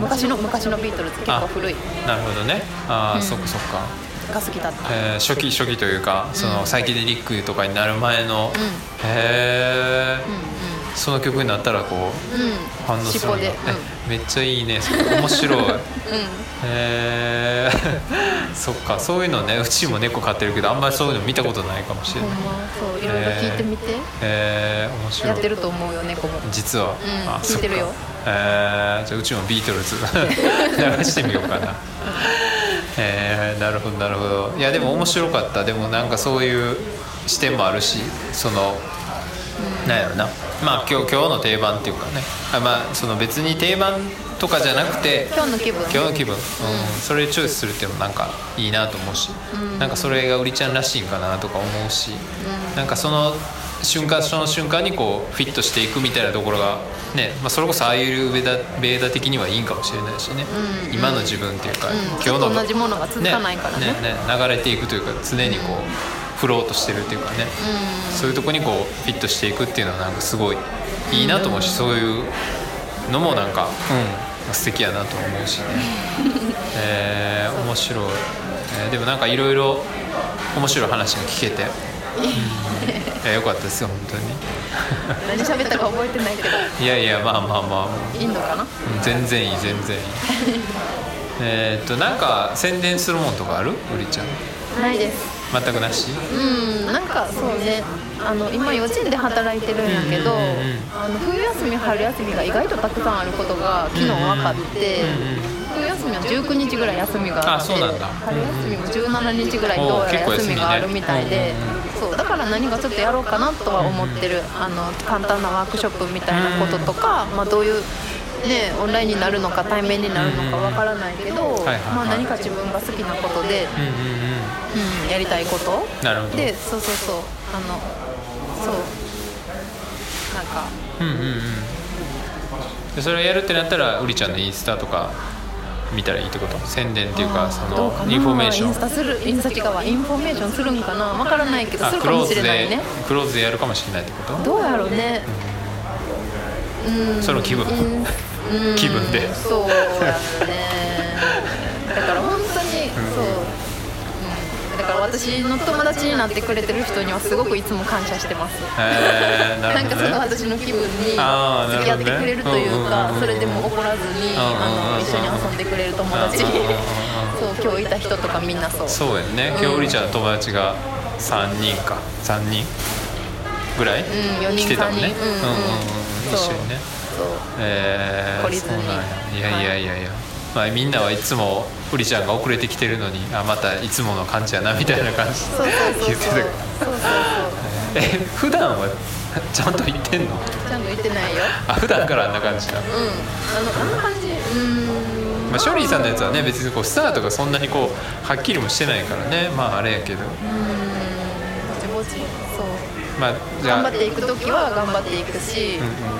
昔の昔のビートルズ結構古い。なるほどね。ああ、うん。そっかそっか、が好きだった。えー初期初期というかそのサイケデリックとかになる前の、うん。へえ、うその曲になったらこうんうん反応するんだ尻尾で。えめっちゃいいね。面白い。へうん。うんえそっか。そういうのねうちも猫飼ってるけどあんまりそういうの見たことないかもしれない。そういろいろ聞いてみて。へえ面白い。やってると思うよ猫も。実は、うん。あ聞いてるよ。えー、じゃあうちもビートルズ。流してみようかな。えー、なるほどなるほど。いやでも面白かった。でもなんかそういう視点もあるしその、なんやろな。まあ今日今日。の定番っていうかね。あまあその別に定番とかじゃなくて今日の気分。今日の気分、うん。それチョイスするっていうのもなんかいいなと思うし、なんかそれが売りちゃんらしいんかなとか思うし、なんかその瞬間その瞬間にこうフィットしていくみたいなところがね、まあ、それこそああいうベーダベーダ的にはいいんかもしれないしね、今の自分っていうか、ん。今日の同じものが続かないからね。ね流れていくというか常にこう、フローとしてるっていうかね、そういうとこにこうフィットしていくっていうのはなんかすごいいいなと思うし、そういうのもなんか、うん、素敵やなと思うしね。えー面白い、えーでもなんかいろいろ面白い話が聞けて、うん、よかったですよ本当に。何喋ったか覚えてないけど。いやいやまあまあまあ。インドかな？うん全然いい全然いい。えーっとなんか宣伝するもんとかある？うりちゃん。ないです全くなし？うんなんかそうね。あの今幼稚園で働いてるんやけど、うんうんうんあの冬休み春休みが意外とたくさんあることが昨日分かって、冬休みは19日ぐらい休みがあって春休みも17日ぐらいどうやら休みがあるみたいで、うんそうだから何かちょっとやろうかなとは思ってる、あの簡単なワークショップみたいなこととか、まあ、どういう。ね、オンラインになるのか対面になるのかわからないけど、はいはいはいまあ、何か自分が好きなことで、やりたいこと？なるほど。でそうそうそう。あのそう。なんか。うんうんうん。でそれをやるってなったらうりちゃんのインスタとか見たらいいってこと？宣伝っていうかそのインフォメーション。インスタするインスタ違うわインフォメーションするんかな？わからないけどあするかもクローズでしれないね。クローズでやるかもしれないってこと？どうやろうね。うん。その気分。気分で。そうやね。だからから私の友達になってくれてる人にはすごくいつも感謝してます。へえななんかその私の気分に付き合ってくれるというかね。それでも怒らずにあの一緒に遊んでくれる友達。そう今日いた人とかみんなそう。そうやんね。今日うりちゃんの友達が3人か。3人？ぐらい、ん四人来てたもんね。うんうんうん。一緒にね。そう。えー、そうなんや。いやいやいやいや、まあ、みんなはいつもウリちゃんが遅れてきてるのにあまたいつもの感じやなみたいな感じ。言ってたけどそうそうそう。え普段はちゃんと言ってんの？ちゃんと言ってないよ。あ普段からあんな感じなの？うん。あのあんな感じうーん。まあ、ショリーさんのやつはね別にこうスタートがそんなにこうはっきりもしてないからね。まああれやけど。うーん。ぼちぼち。そう。まあじゃあ。頑張っていく時は頑張っていくし、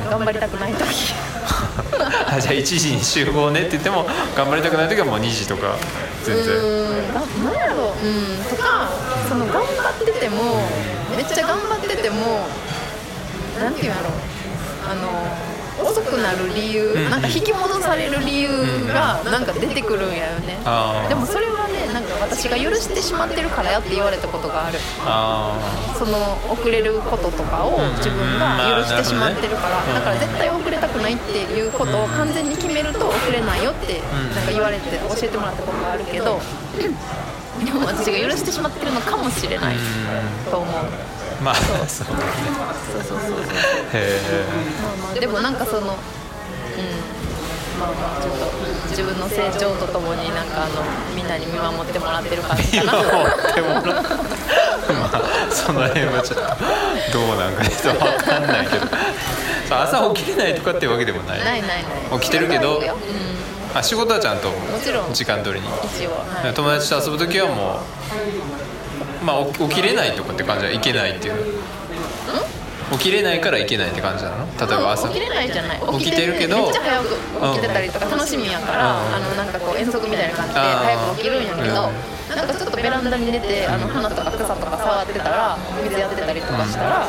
頑張りたくない時じゃあ1時に集合ねって言っても頑張りたくない時はもう2時とか全然。何やろ。ううん。とかその頑張っててもめっちゃ頑張ってても何て言うんやろ。うあの遅くなる理由、ん。なんか引き戻される理由がなんか出てくるんやよね、でもそれはねなんか私が許してしまってるからやって言われたことがある。あその遅れることとかを自分が許してしまってるから、うんだから絶対遅れたくないっていうことを完全に決めると遅れないよってん。なんか言われて教えてもらったことがあるけど、でも私が許してしまってるのかもしれないと思う。あまあそう。ね。そうそうそうそう。へまあまあでもなんかそのうん。まあまあちょっと自分の成長とともになんかあのみんなに見守ってもらってる感じえかな。今思ってもらう。まあその辺はちょっとどうなんかちょっと分かんないけど。朝起きれないとかっていうわけでもない。ないないない。起きてるけどうあ仕事はちゃんとん、もちろん。時間通りに。一応、はい、友達と遊ぶ時はもうまあ起起きれないとかって感じはい？けないっていう。起きれないからいけないって感じなの？例えば朝。起きれないじゃない。起きてるけど。めっちゃ早く起きてたりとか楽しみやから、うん。あのなんかこう遠足みたいな感じで早く起きるんやけど、なんかちょっとベランダに出てあの花とか草とか触ってたら水やってたりとかしたら、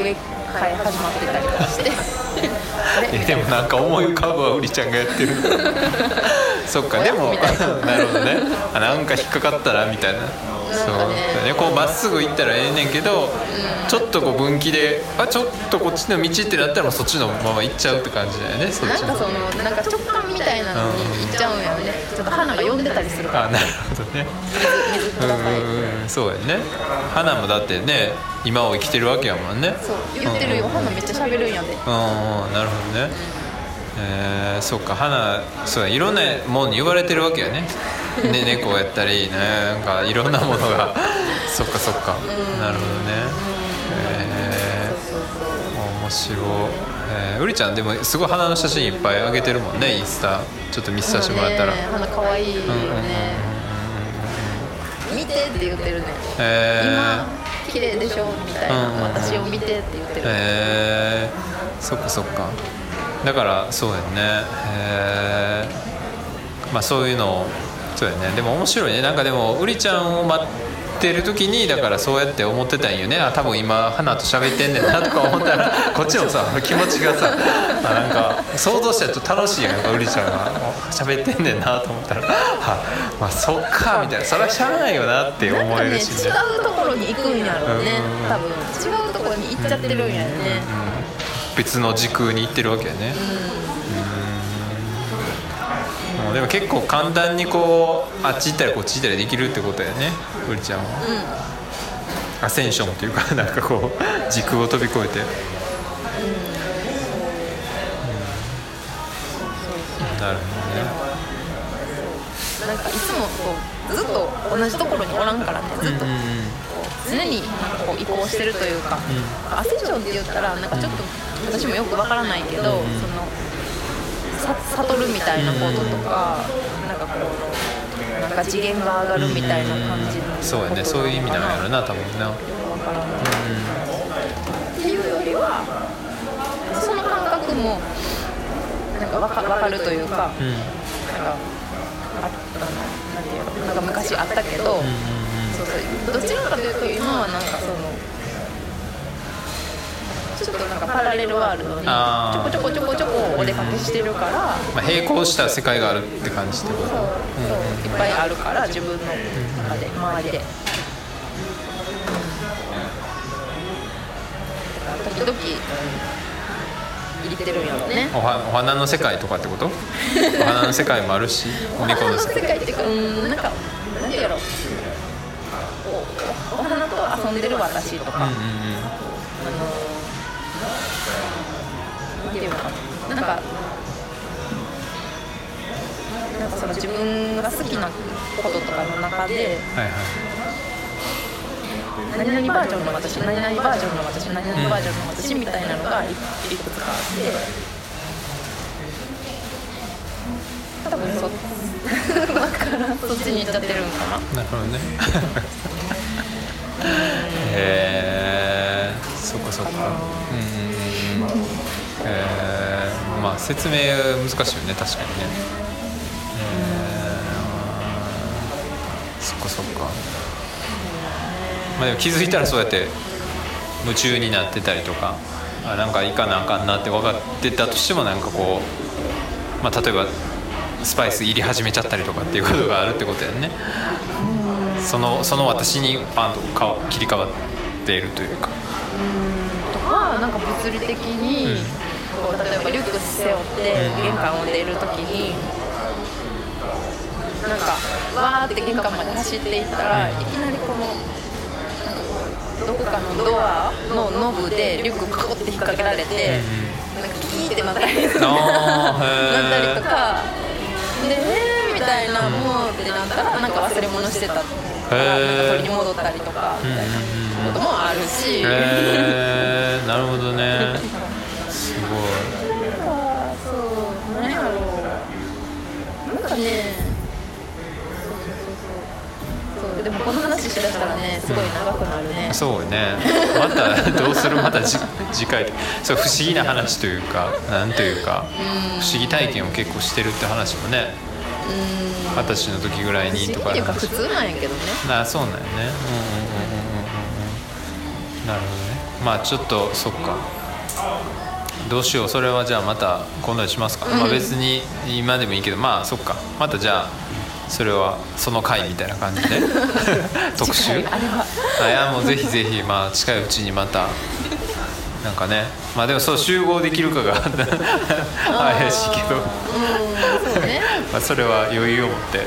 植え替え始まってたりとかして。えでもなんか思い浮かぶわうりちゃんがやってる。そっかでも なるほどね。あなんか引っかかったらみたいなそう。だね。こうまっすぐ行ったらええねんけど、ちょっとこう分岐であちょっとこっちの道ってなったらもうそっちのまま行っちゃうって感じだよねそっちの。なんかそのなんか直感みたいなのに行っちゃうんやよね。ちょっと花が呼んでたりするから。あなるほどね。水くうんださいってうんうんそうやね花もだってね今を生きてるわけやもんねそう言ってるよ花めっちゃ喋るんやでうんうんなるほどねえー、そっか花そうやいろんなもんに言われてるわけやねね猫やったりねなんかいろんなものが。そっかそっか。なるほどね。えー、面白い。えー、うりちゃんでもすごい花の写真いっぱいあげてるもんねインスタ。ちょっと見せさせてもらったら、ね。花可愛いよね。見てって言ってるね。え今綺麗でしょ？みたいな、うんうん私を見てって言ってー、る、えー、そっかそっか。だからそうやね。えー、まあそういうのをそうやね。でも面白いね。なんかでもうりちゃんを待ってる時にだからそうやって思ってたんよね。あ多分今花と喋ってんねんなとか思ったら こっちもさ気持ちがさあなんか想像したらちょっと楽しいやんかうりちゃんが喋ってんねんなと思ったら。あまあそっかみたいな。それはしゃあないよなって思なんかね違えるしね。うところに行くんやろうね。うん。多分。違うところに行っちゃってるんやね。別の時空に行ってるわけやね。うんでも結構簡単にこうあっち行ったりこっち行ったりできるってことやねうりちゃんは。アセンションっていうかなんかこう時空を飛び越えて。うん。なるほなんかいつもこうずっと同じところにおらんからねずっと。どね常になん。かこう移行してるというか、アセンションって言ったらなんかちょっと私もよくわからないけど、そのさ悟るみたいなこととか、なんかこうなんか次元が上がるみたいな感じのそうやね。そういう意味なんやろな多分な。わからない、っていうよりはその感覚もなんかわかわかるというか、うん。なんかあったのなんていうのなんか昔あったけど、そうそう。どちらかというと今はなんかそのとなんかパラレルワールドにちょこちょこちょこちょこお出かけしてるから、まあ、並行した世界があるって感じってこと。そうそういっぱいあるから自分の中で周りで。時々入れてるん。やろね。おはお花の世界とかってこと？お花の世界もあるしお猫花の世界界っていうか、うん、なんか、なんていうやろおお花と遊んでる私とか、うんうんなんかなんかその自分が好きなこととかの中ではいはい。何々バージョンの私何々バージョンの私何々バージョンの私みたいなのがいい。くつかあって。多分そだ からそっちに行っちゃってるんかな。なるほどね。へえそっかそっか。うんうんうんえー、まあ説明難しいよね確かにね。えー、そっかそっか。まあでも気づいたらそうやって夢中になってたりとかあなんかいかなあかんなって分かってたとしてもなんかこう、まあ、例えばスパイス入り始めちゃったりとかっていうことがあるってことやんね。そのその私にパンとか切り替わっているというか。とかなんか物理的に、こう例えばリュック背負ってうん。玄関を出るときに、なんかわーって玄関まで走っていったら、うん。いきなりこのどこかのドアのノブでリュックカコって引っ掛けられて、なんかキーってなったりなったりとかでえーみたいなもうってなったらなんか忘れ物してた取りに戻ったりとかみたいなこともあるし。なるほどね そう何やろうなんかねそうそうそうそう。そうでもこの話しだしたらねすごい長くなるね、そうね。またどうする？またじ次回。でそう不思議な話というかなんというか不思議体験を結構してるって話もね二十歳の時ぐらいにとかっていうか普通なんやけどね。あそうなんよね。うんうんうんうんうんうん。なるほどね。まあちょっとそっかどうしようそれはじゃあまた今度にしますか、まあ別に今でもいいけどまあそっか。またじゃあそれはその回みたいな感じで。特集？あいやもうぜひぜひまあ近いうちにまたなんかね。まあでもそう集合できるかが 怪しいけど。うんそうね。まあそれは余裕を持って。そ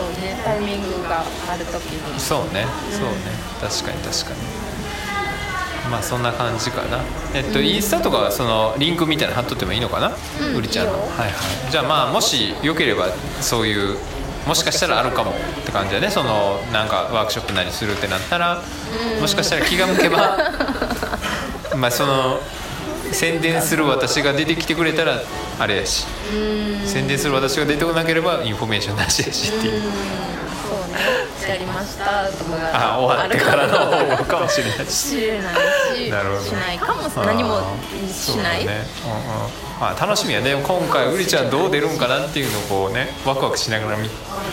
うねタイミングがある時に。そうねそうね。確かに確かにまあそんな感じかな。えっと、インスタとかそのリンクみたいなの貼っとってもいいのかな、うんうりちゃんの。はいはい。じゃあまあもしよければそういうもしかしたらあるかもって感じだね。そのなんかワークショップなりするってなったら、もしかしたら気が向けば まあその宣伝する私が出てきてくれたらあれやし。宣伝する私が出てこなければインフォメーションなしやしっていうやりましたとかがあ終わってからの方がかもしれないしなるほど。しないかも何もしない、ね。うんうん。まあ、楽しみやね。今回うりちゃんどう出るんかなっていうのをこうねワクワクしながら見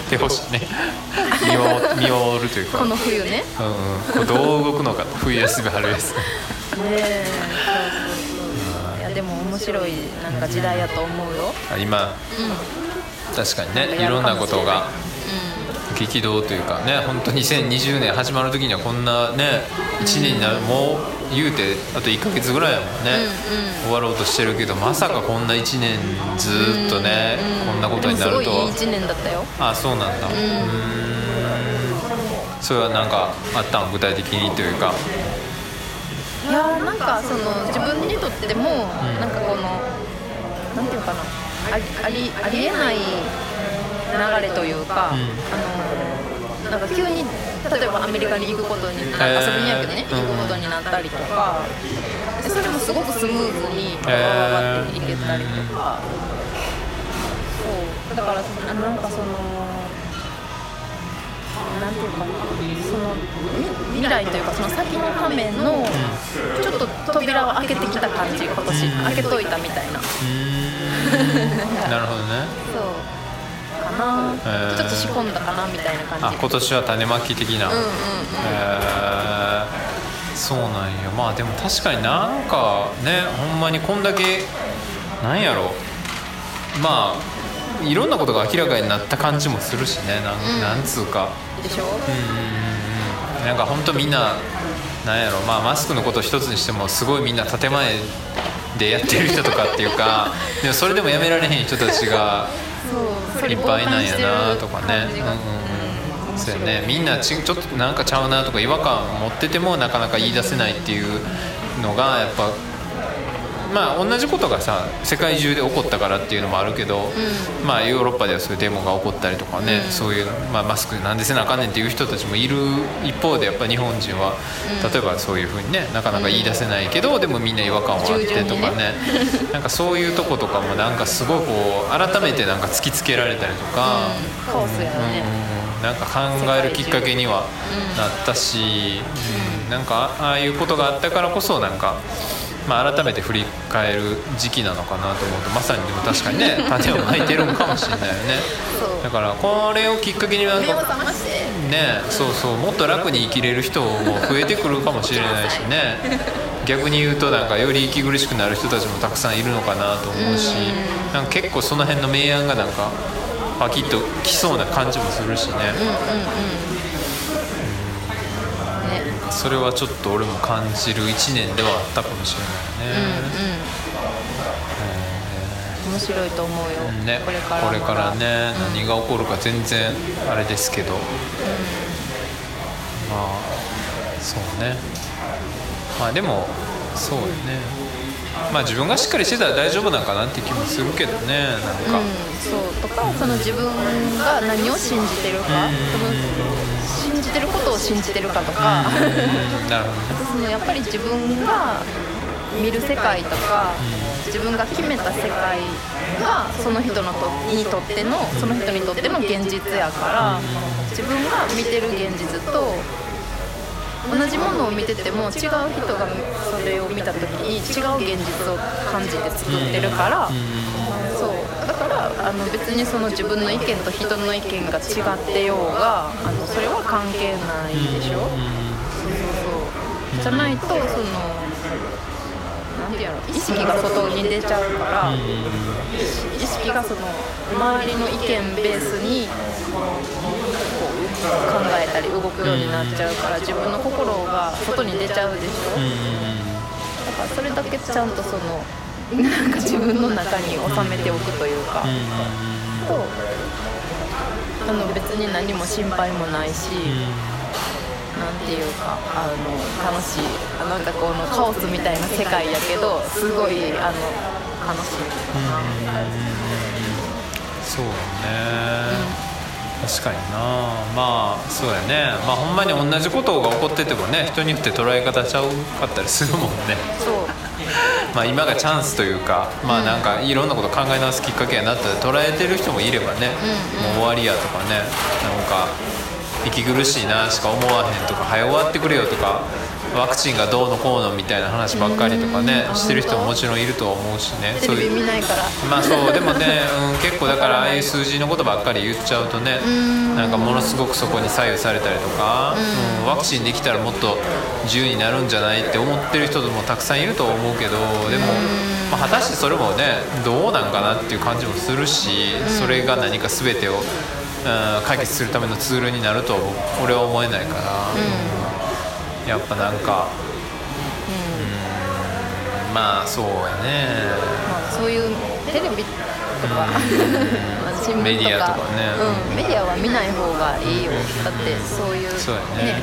てほしいね。見守るというか。この冬ね。うんうん、こうどう動くのか。冬休み春休み。ねえいやでも面白いなんか時代やと思うよ。あ今。確かにね。い。ろんなことが激動というかね本当2020年始まる時にはこんなね1年になるもう言うてあと1ヶ月ぐらいやもんね、終わろうとしてるけどまさかこんな1年ずーっとね、こんなことになるとでもすごいいい1年だったよ。あそうなんだ。うーん。それはなんかあったん具体的にというか。いやーなんかその自分にとっても、なんかこのなんていうかなありありありえない流れというか、うん。あのなんか急に例えばアメリカに行くことに、なへー。遊びにやけどね、うん。行くことになったりとかでそれもすごくスムーズにわわわって行けたりとか、そう。だからあなんかそのなんていうかなそのみ未来というかその先のためのちょっと扉を開けてきた感じ今年。うん。開けといたみたいな。なるほどね。そうかな。へー。ちょっと仕込んだかなみたいな感じ。あ今年は種まき的な、うんうんうん。へー。そうなんや。まあでも確かになんかねほんまにこんだけなんやろ。まあいろんなことが明らかになった感じもするしね。なん,、うん。なんつうか。でしょ？うんうんうん。うんなんか本当みんななんやろ。まあマスクのこと一つにしてもすごいみんな建前でやってる人とかっていうか。でもそれでもやめられへん人たちがいっぱいなんやなとかね。うんそうね。みんなちちょっとなんかちゃうなとか違和感持っててもなかなか言い出せないっていうのがやっぱまあ同じことがさ世界中で起こったからっていうのもあるけど、まあヨーロッパではそういうデモが起こったりとかね、そういう、まあ、マスクなんでせなあかんねんっていう人たちもいる一方でやっぱ日本人は、例えばそういうふうにねなかなか言い出せないけど、でもみんな違和感をあってとかね なんかそういうとことかもなんかすごいこう改めてなんか突きつけられたりとか、カオスやね、うんなんか考えるきっかけにはなったし、うん。なんかああいうことがあったからこそなんか。まあ、改めて振り返る時期なのかなと思うとまさにでも確かにね 種をまいてるんかもしれないよね。だからこれをきっかけになんかねそうそうもっと楽に生きれる人も増えてくるかもしれないしね。逆に言うとなんかより息苦しくなる人たちもたくさんいるのかなと思うしなんか結構その辺の明暗がなんかパキッときそうな感じもするしね。ねそれはちょっと俺も感じる1年ではあったかもしれないね。面白いと思うよ、ね、これからこれからね、うん何が起こるか全然あれですけど、まあそうね。まあでもそうよね。まあ自分がしっかりしてたら大丈夫なんかなって気もするけどねなんか、うん、そう。とかその自分が何を信じてるか、その信じてることを信じてるかとか、そのやっぱり自分が見る世界とか、自分が決めた世界がその人のとにとってのその人にとっての現実やから自分が見てる現実と同じものを見てても違う人がそれを見た時に違う現実を感じて作ってるから、あの別にその自分の意見と人の意見が違ってようがあのそれは関係ないでしょ、そうじゃないとそのなんていうの意識が外に出ちゃうから、意識がその周りの意見ベースに考えたり動くようになっちゃうから自分の心が外に出ちゃうでしょ、だからそれだけちゃんとそのなんか自分の中に収めておくというか、とあの別に何も心配もないし、なんていうかあの楽しい。あなんかこのカオスみたいな世界やけどすごいあの楽しい。かな、そうね、確かにな。まあそうやね。まあほんまに同じことが起こっててもね人によって捉え方ちゃうかったりするもんね。そうまあ今がチャンスというかまあなんかいろんなこと考え直すきっかけになった。ら捉えてる人もいればね、もう終わりやとかねなんか息苦しいなしか思わへんとか早終わってくれよとかワクチンがどうのこうのみたいな話ばっかりとかねうん。してる人ももちろんいるとは思うしね。テレビ見ないから。まあそう。でもね、うん、結構だからああいう数字のことばっかり言っちゃうとねなんかものすごくそこに左右されたりとか、うん。ワクチンできたらもっと自由になるんじゃないって思ってる人もたくさんいると思うけどでも、まあ、果たしてそれもねどうなんかなっていう感じもするしそれが何か全てを、うん解決するためのツールになると俺は思えないから、やっぱなんか、うんまあそうやね。まあ、そういうテレビとか、まあ新聞とか。メディアとかね。うん、メディアは見ない方がいいよ。だってそういうそうやね。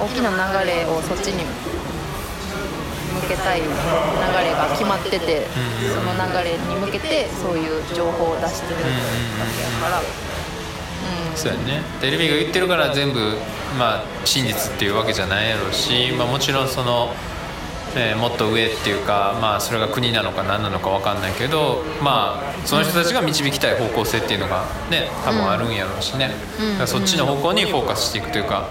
大きな流れをそっちに向けたい流れが決まってて、その流れに向けてそういう情報を出してるわけやから、そうやね。テレビが言ってるから全部、まあ、真実っていうわけじゃないやろうし、まあ、もちろんその、えーもっと上っていうか、まあ、それが国なのか何なのか分かんないけど、まあ、その人たちが導きたい方向性っていうのがね多分あるんやろうしね、だからそっちの方向にフォーカスしていくというか。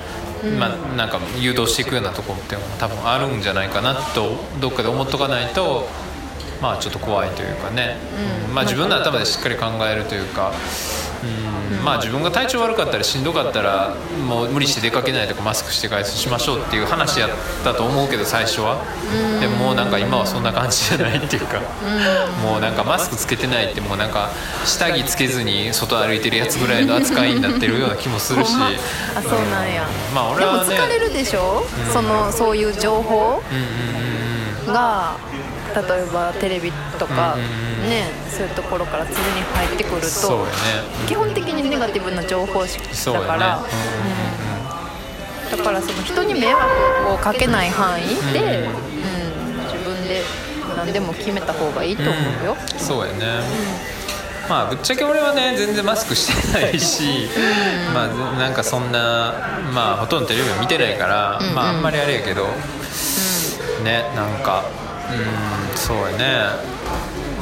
まあ、なんか誘導していくようなところっていうのも多分あるんじゃないかなとどっかで思っとかないとまあちょっと怖いというかね、うん。まあ、自分の頭でしっかり考えるというか、うんまあ、自分が体調悪かったりしんどかったらもう無理して出かけないとかマスクして外出しましょうっていう話やったと思うけど最初は、でももうなんか今はそんな感じじゃないっていうか、もうなんかマスクつけてないってもうなんか下着つけずに外歩いてるやつぐらいの扱いになってるような気もするし。あそうなんや、まあ俺でもはね疲れるでしょ、そのそういう情報？が例えばテレビとか、ねそういうところから常に入ってくると基本的にネガティブな情報だから、うん。だからその人に迷惑をかけない範囲で、うん自分で何でも決めた方がいいと思うよ、うん。そうやね、まあぶっちゃけ俺はね全然マスクしてないし、まあなんかそんなまあほとんどテレビ見てないから、まああんまりあれやけど、ねなんかうんそうやね。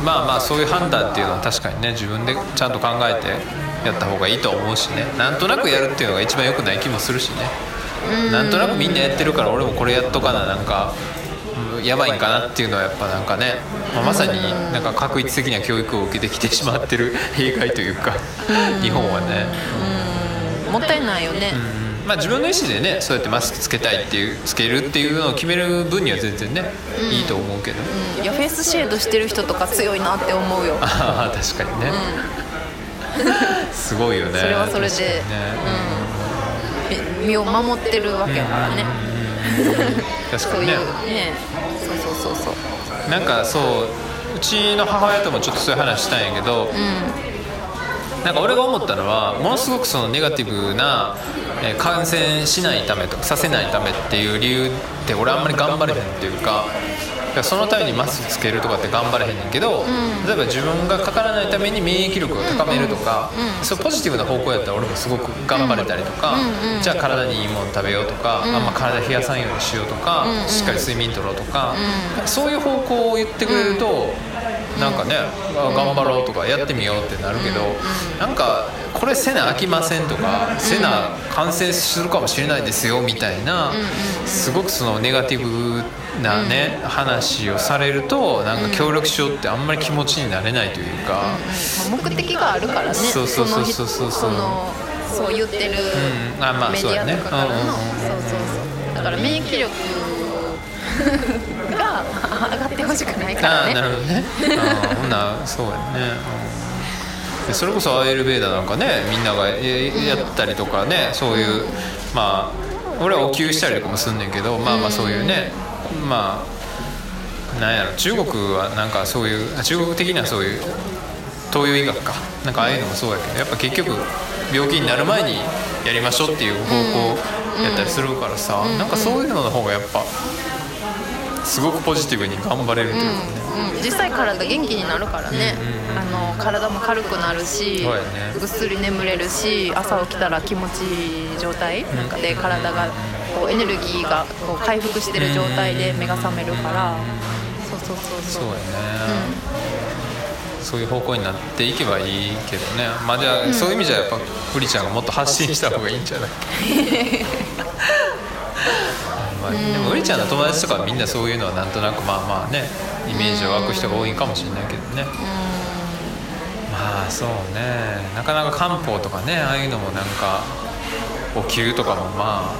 まあまあそういう判断っていうのは確かにね自分でちゃんと考えてやった方がいいと思うしね。なんとなくやるっていうのが一番良くない気もするしね。なんとなくみんなやってるから俺もこれやっとかななんかうんやばいんかなっていうのはやっぱなんかね、まあまさになんか確一的な教育を受けてきてしまってる 弊害というか日本はね、もったいないよね、まあ、自分の意思でねそうやってマスクつけたいっていうつけるっていうのを決める分には全然ね、いいと思うけど。うん。いやフェイスシェードしてる人とか強いなって思うよ。ああ確かにね、すごいよねそれはそれで。ね。み身を守ってるわけやからね、確かにね。そういうね。そうそうそうそう。なんかそううちの母親ともちょっとそういう話したんやけど、なんか俺が思ったのはものすごくそのネガティブな、えー感染しないためとかさせないためっていう理由って俺あんまり頑張れへんっていうかそのためにマスクつけるとかって頑張れへんねんけど、例えば自分がかからないために免疫力を高めるとか、そうポジティブな方向やったら俺もすごく頑張れたりとか、じゃあ体にいいもの食べようとか、あんま体冷やさんようにしようとか、しっかり睡眠とろうとか、そういう方向を言ってくれると、なんかね、あ頑張ろうとかやってみようってなるけど、なんかこれせな飽きませんとか、せな感染するかもしれないですよみたいな、すごくそのネガティブなね、話をされるとなんか協力しようってあんまり気持ちになれないというか、まあ目的があるからね。そうそうそうそうそう。のそのそう言ってるメディアとかからの。そうそうそう。だから免疫力が上がってほしくないからああねなるほどね。ああほんならそうやね、それこそアーユルベーダなんかねみんながややったりとかねそういうまあ俺はお灸したりとかもすんねんけどまあまあそういうねまあなんやろ中国はなんかそういうあ中国的にはそういう東洋医学か。なんかああいうのもそうやけどやっぱ結局病気になる前にやりましょうっていう方向やったりするからさ、なんかそういうのの方がやっぱすごくポジティブに頑張れるというかね、うん、実際体元気になるからね、あの体も軽くなるし、ね。ぐっすり眠れるし朝起きたら気持ちいい状態。なんかで体がこうエネルギーがこう回復してる状態で目が覚めるから、そうそうそうそう。そうやね、そういう方向になっていけばいいけどね。まあじゃあ、そういう意味じゃやっぱフリちゃんがもっと発信した方がいいんじゃない？まあでもウリちゃんの友達とかはみんなそういうのはなんとなくまあまあねイメージを湧く人が多いかもしれないけどね、まあそうね。なかなか漢方とかねああいうのもなんかお灸とかもまあ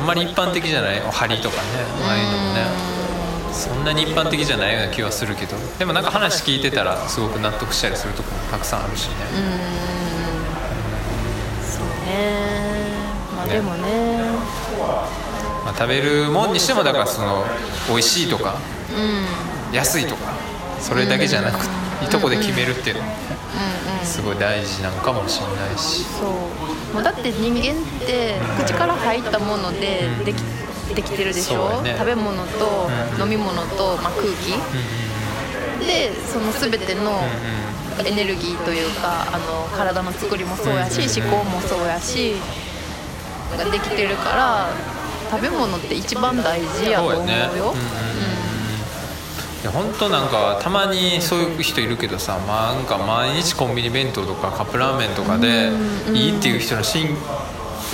あんまり一般的じゃないお針とかねああいうのもね。そんなに一般的じゃないような気はするけど。でもなんか話聞いてたらすごく納得したりするところもたくさんあるしね、そうね。まあね。でもねまあ、食べるもんにしてもだからその美味しいとか安いとかそれだけじゃなくいいとこで決めるっていうのすごい大事なのかもしれないし。そう。もうだって人間って口から入ったものでできできてるでしょ、ね。食べ物と飲み物と、まあ、空気、でその全てのエネルギーというかあの体の作りもそうやし思考もそうやしができてるから食べ物って一番大事やと思うよ。ね。うんいや本当なんかたまにそういう人いるけどさ、まあ、なんか毎日コンビニ弁当とかカップラーメンとかでいいっていう人のしん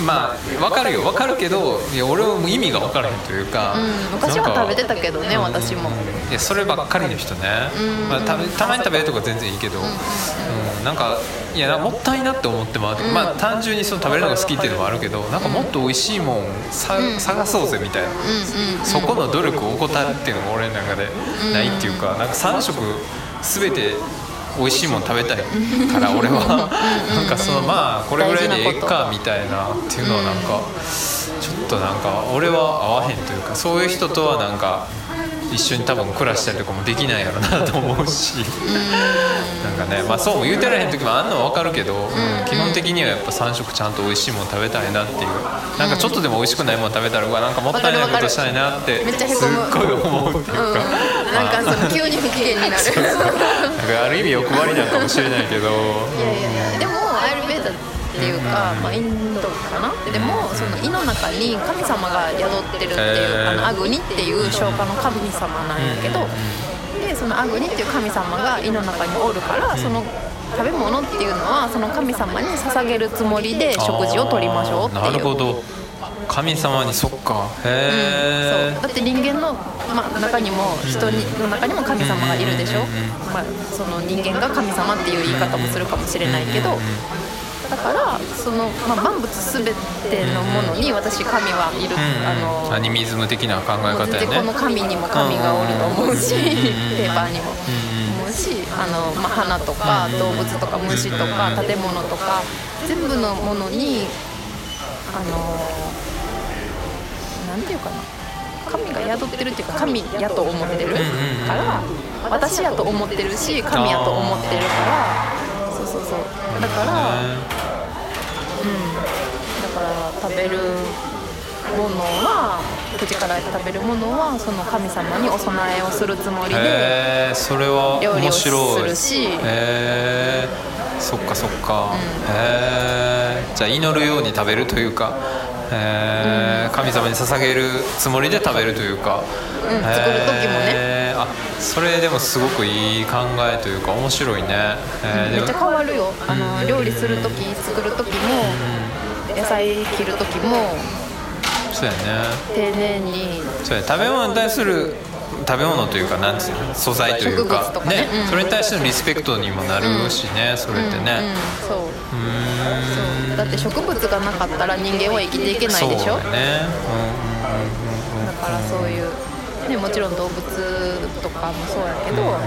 まあ分かるよ。分かるけどいや俺はもう意味が分からへんというか、うん。昔は食べてたけどね私も。いやそればっかりの人ね、まあ、食べたまに食べるとか全然いいけど、うんなんかいやなもったいなって思ってもらうとまあ単純にその食べるのが好きっていうのもあるけどなんかもっと美味しいもんさ、探そうぜみたいな、そこの努力を怠るっていうのが俺の中でないっていうかなんか3食全て美味しいもん食べたいから俺は。なんかそのまあこれぐらいでええかみたいなっていうのはなんかちょっとなんか俺は合わへんというかそういう人とはなんか一緒に多分暮らしたりとかもできないやろなと思うし。なんかねまあそうも言うてられへん時もあんのは分かるけど、うん。基本的にはやっぱ3食ちゃんと美味しいもの食べたいなっていう。なんかちょっとでも美味しくないもの食べたらうわなんかもったいないことしたいなってすっごい思うっていうか、うんなんかその急に不機嫌になる。なんかある意味欲張りなんかもしれないけどいやいやいやでもアイルベーダっていうか、まあ、インドかなでもその胃の中に神様が宿ってるっていう、あのアグニっていう消化の神様なんやけどでそのアグニっていう神様が胃の中におるからその食べ物っていうのはその神様に捧げるつもりで食事をとりましょうっていう。あーなるほど神様に。そっか。へえ、そう。だって人間の、まあ、中にも人にの中にも神様がいるでしょ、まあ、その人間が神様っていう言い方もするかもしれないけど。だからその、まあ、万物全てのものに私神はいる、あのアニミズム的な考え方やね。この神にも神がおると思うし、うんペーパーにも。思うしあの、まあ、花とか動物とか虫とか建物とか全部のものにあのなんていうかな。神が宿ってるっていうか神やと思ってるから私やと思ってるし神やと思ってるから。そうそうそう。だからうん。だから食べるものは口から食べるものはその神様にお供えをするつもりでそれは料理をす面白いるし。へえそっかそっか、へえじゃあ祈るように食べるというかへえ神様に捧げるつもりで食べるというか、うん作る時もね。あそれでもすごくいい考えというか面白いね、へー。めっちゃ変わるよ。あの料理する時作る時も野菜切る時もそうやね。丁寧に。そうや食べ物に対する食べ物というかなんつうの素材というか植物とかね。うん。それに対してのリスペクトにもなるしね、それってうん。ね、そう。そうだって植物がなかったら人間は生きていけないでしょ？そうやね。だからそういう、ね、もちろん動物とかもそうやけど、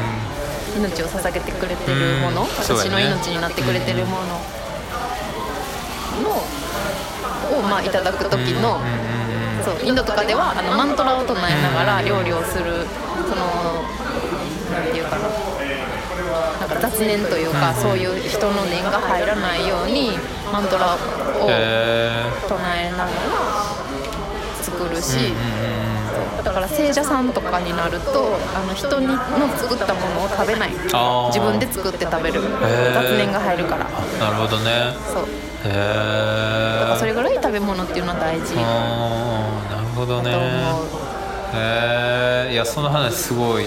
命を捧げてくれてるもの、私の命になってくれてるもののをまあいただく時の、そうインドとかではあのマントラを唱えながら料理をするそのなんていうかな。なんか雑念というか、そういう人の念が入らないようにマントラを唱えながら作るし、だから聖者さんとかになるとあの人にの作ったものを食べない。自分で作って食べる。ー。雑念が入るから。ーなるほどね。そう。へえそれぐらい食べ物っていうのは大事。なるほどとねへえいやその話すごい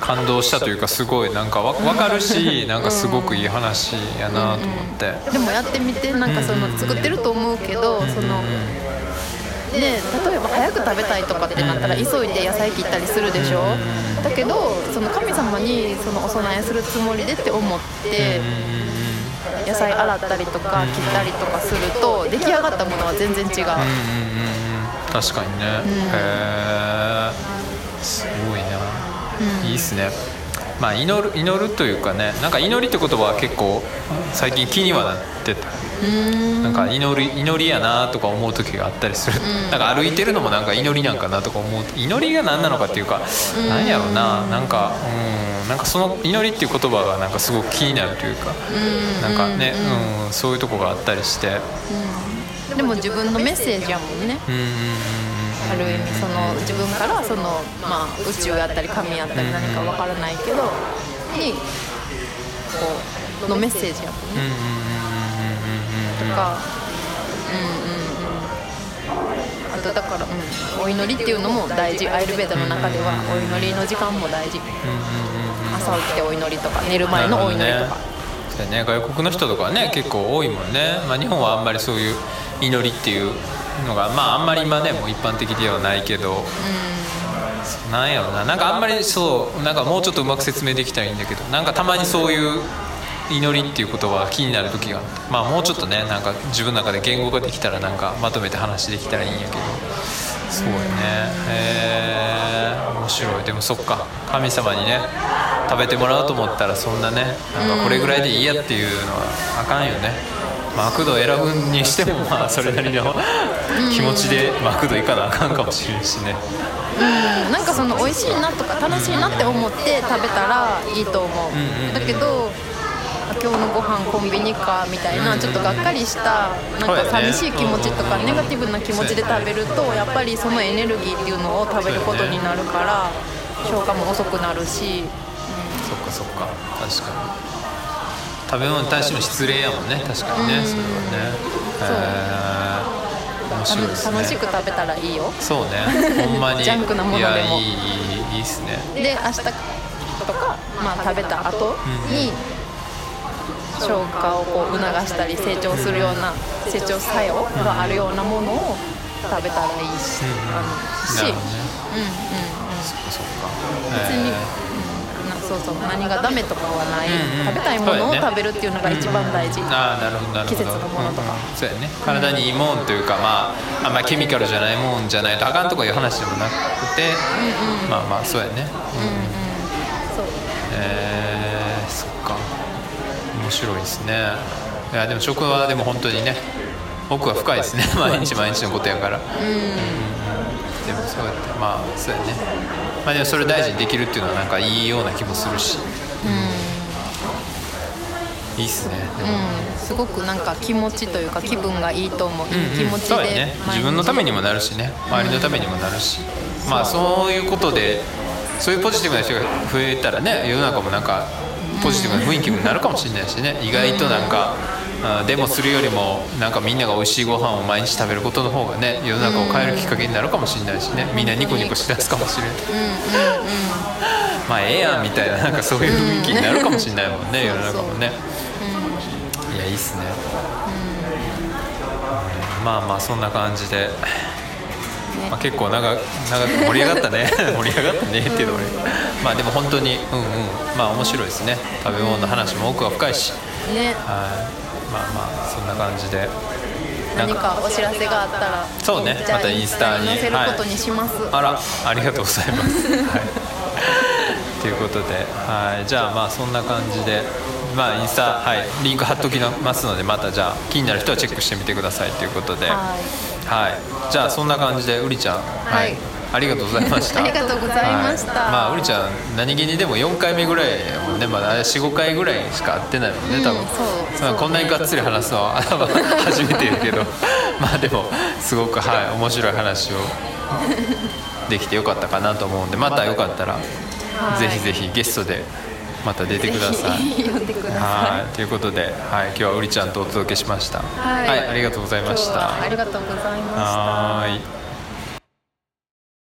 感動したというかすごいなんかわ分かるしなんかすごくいい話やなと思って、でもやってみてなんかその作ってると思うけどそので例えば早く食べたいとかってなったら急いで野菜切ったりするでしょ？だけどその神様にそのお供えするつもりでって思って野菜洗ったりとか切ったりとかすると出来上がったものは全然違う。うんうんうんうん。確かにね、へえすごいな、いいっすね。まあ祈る祈るというかねなんか祈りって言葉は結構最近気にはなっててなんか祈り祈りやなとか思う時があったりする、なんか歩いてるのもなんか祈りなんかなとか思う。祈りが何なのかっていうか、なん。やろうな。なんかうんなんかその祈りっていう言葉がなんかすごく気になるというか、なんかね、うん、そういうとこがあったりして。でも自分のメッセージやもんね。ある意味その自分からその、まあ、宇宙やったり神やったり何かわからないけどにこうのメッセージやもんね。とかとだから、うん、お祈りっていうのも大事。アイルベーダの中ではお祈りの時間も大事。朝起きてお祈りとか寝る前のお祈りとか、ね。外国の人とかはね結構多いもんね、まあ、日本はあんまりそういう祈りっていうのがまああんまり今ねもう一般的ではないけど、なんやろな。なんかあんまりそうなんかもうちょっとうまく説明できたらいいんだけど。なんかたまにそういう祈りっていう言葉が気になる時がまあもうちょっとねなんか自分の中で言語ができたらなんかまとめて話できたらいいんやけど。そうやね。へえ面白い。でもそっか。神様にね食べてもらおうと思ったらそんなねなんかこれぐらいでいいやっていうのはあかんよね。マクド選ぶにしてもまあそれなりの気持ちでマクド行かなあかんかもしれんしね。うん。なんかその美味しいなとか楽しいなって思って食べたらいいと思う、んうんだけどあ今日のご飯コンビニかみたいなちょっとがっかりしたなんか寂しい気持ちとかネガティブな気持ちで食べるとやっぱりそのエネルギーっていうのを食べることになるから消化も遅くなるし、そっかそっか。確かに食べ物に対しても失礼やもんね。確かにね、うん。それはね。そう。へー。面白いですね。楽しく食べたらいいよ。そうね。ほんまに。ジャンクなものでも。いやいいいいいいっすね。で明日とか、まあ、食べた後に消化をこう促したり成長するような成長作用があるようなものを食べたらいいし、あのし、なるほどねうんうん。そっかそっか。別に、へうん、なそうそう。何がダメとかはない、うんうん。食べたいものを食べるっていうのが一番大事、ーああなるほどなるほど。季節のものとか。うんうん。そうやね。体にいいもんというかまああんまりケミカルじゃないもんじゃないとあかんとかいう話でもなくて、まあまあそうやね。そうえー、そっか面白いですね。いやでも食はでも本当にね奥は深いですね。毎日毎日のことやから。うん。でもそうやってまあそうやね。まあでもそれ大事にできるっていうのはなんかいいような気もするし。いいっすね。でも。うん、すごくなんか気持ちというか気分がいいと思う、いい気持ちでそうやね。自分のためにもなるしね。周りのためにもなるし、まあそういうことでそういうポジティブな人が増えたらね世の中もなんかポジティブな雰囲気になるかもしれないしね。意外となんか、あデモするよりもなんかみんなが美味しいご飯を毎日食べることの方がね世の中を変えるきっかけになるかもしれないしね。みんなニコニコしだすかもしれない、まあええやんみたいななんかそういう雰囲気になるかもしれないもんね世の中もね。いやいいっすね、うん。まあまあそんな感じで、まあ、結構長長く盛り上がったね。盛り上がったねっていうの俺まあでも本当にうんうん。まあ面白いですね。食べ物の話も奥は深いし。ね。はい。まあまあそんな感じで。何かお知らせがあったらそうね。またインスタに。載せることにします、あらありがとうございます。はい、ということで、はい、じゃあまあそんな感じで、まあインスタ、はい、リンク貼っときますのでまたじゃあ気になる人はチェックしてみてください。ということで、ははい、じゃあそんな感じでうりちゃん、はい、はい。ありがとうございました。ありがとうございました。はい。まあうりちゃん何気にでも4回目ぐらいやもんね、まだ45回ぐらいしか会ってないもんね、多分。うんそうまあこんなにがっつり話すのは 初めてやけど、まあでもすごくはい面白い話をできてよかったかなと思うんで、またよかったら、はい。ぜひぜひゲストでまた出てください。ぜひ呼んでくださいはい、ということで、はい、今日はうりちゃんとお届けしました。はいありがとうございました。ありがとうございましたはーい。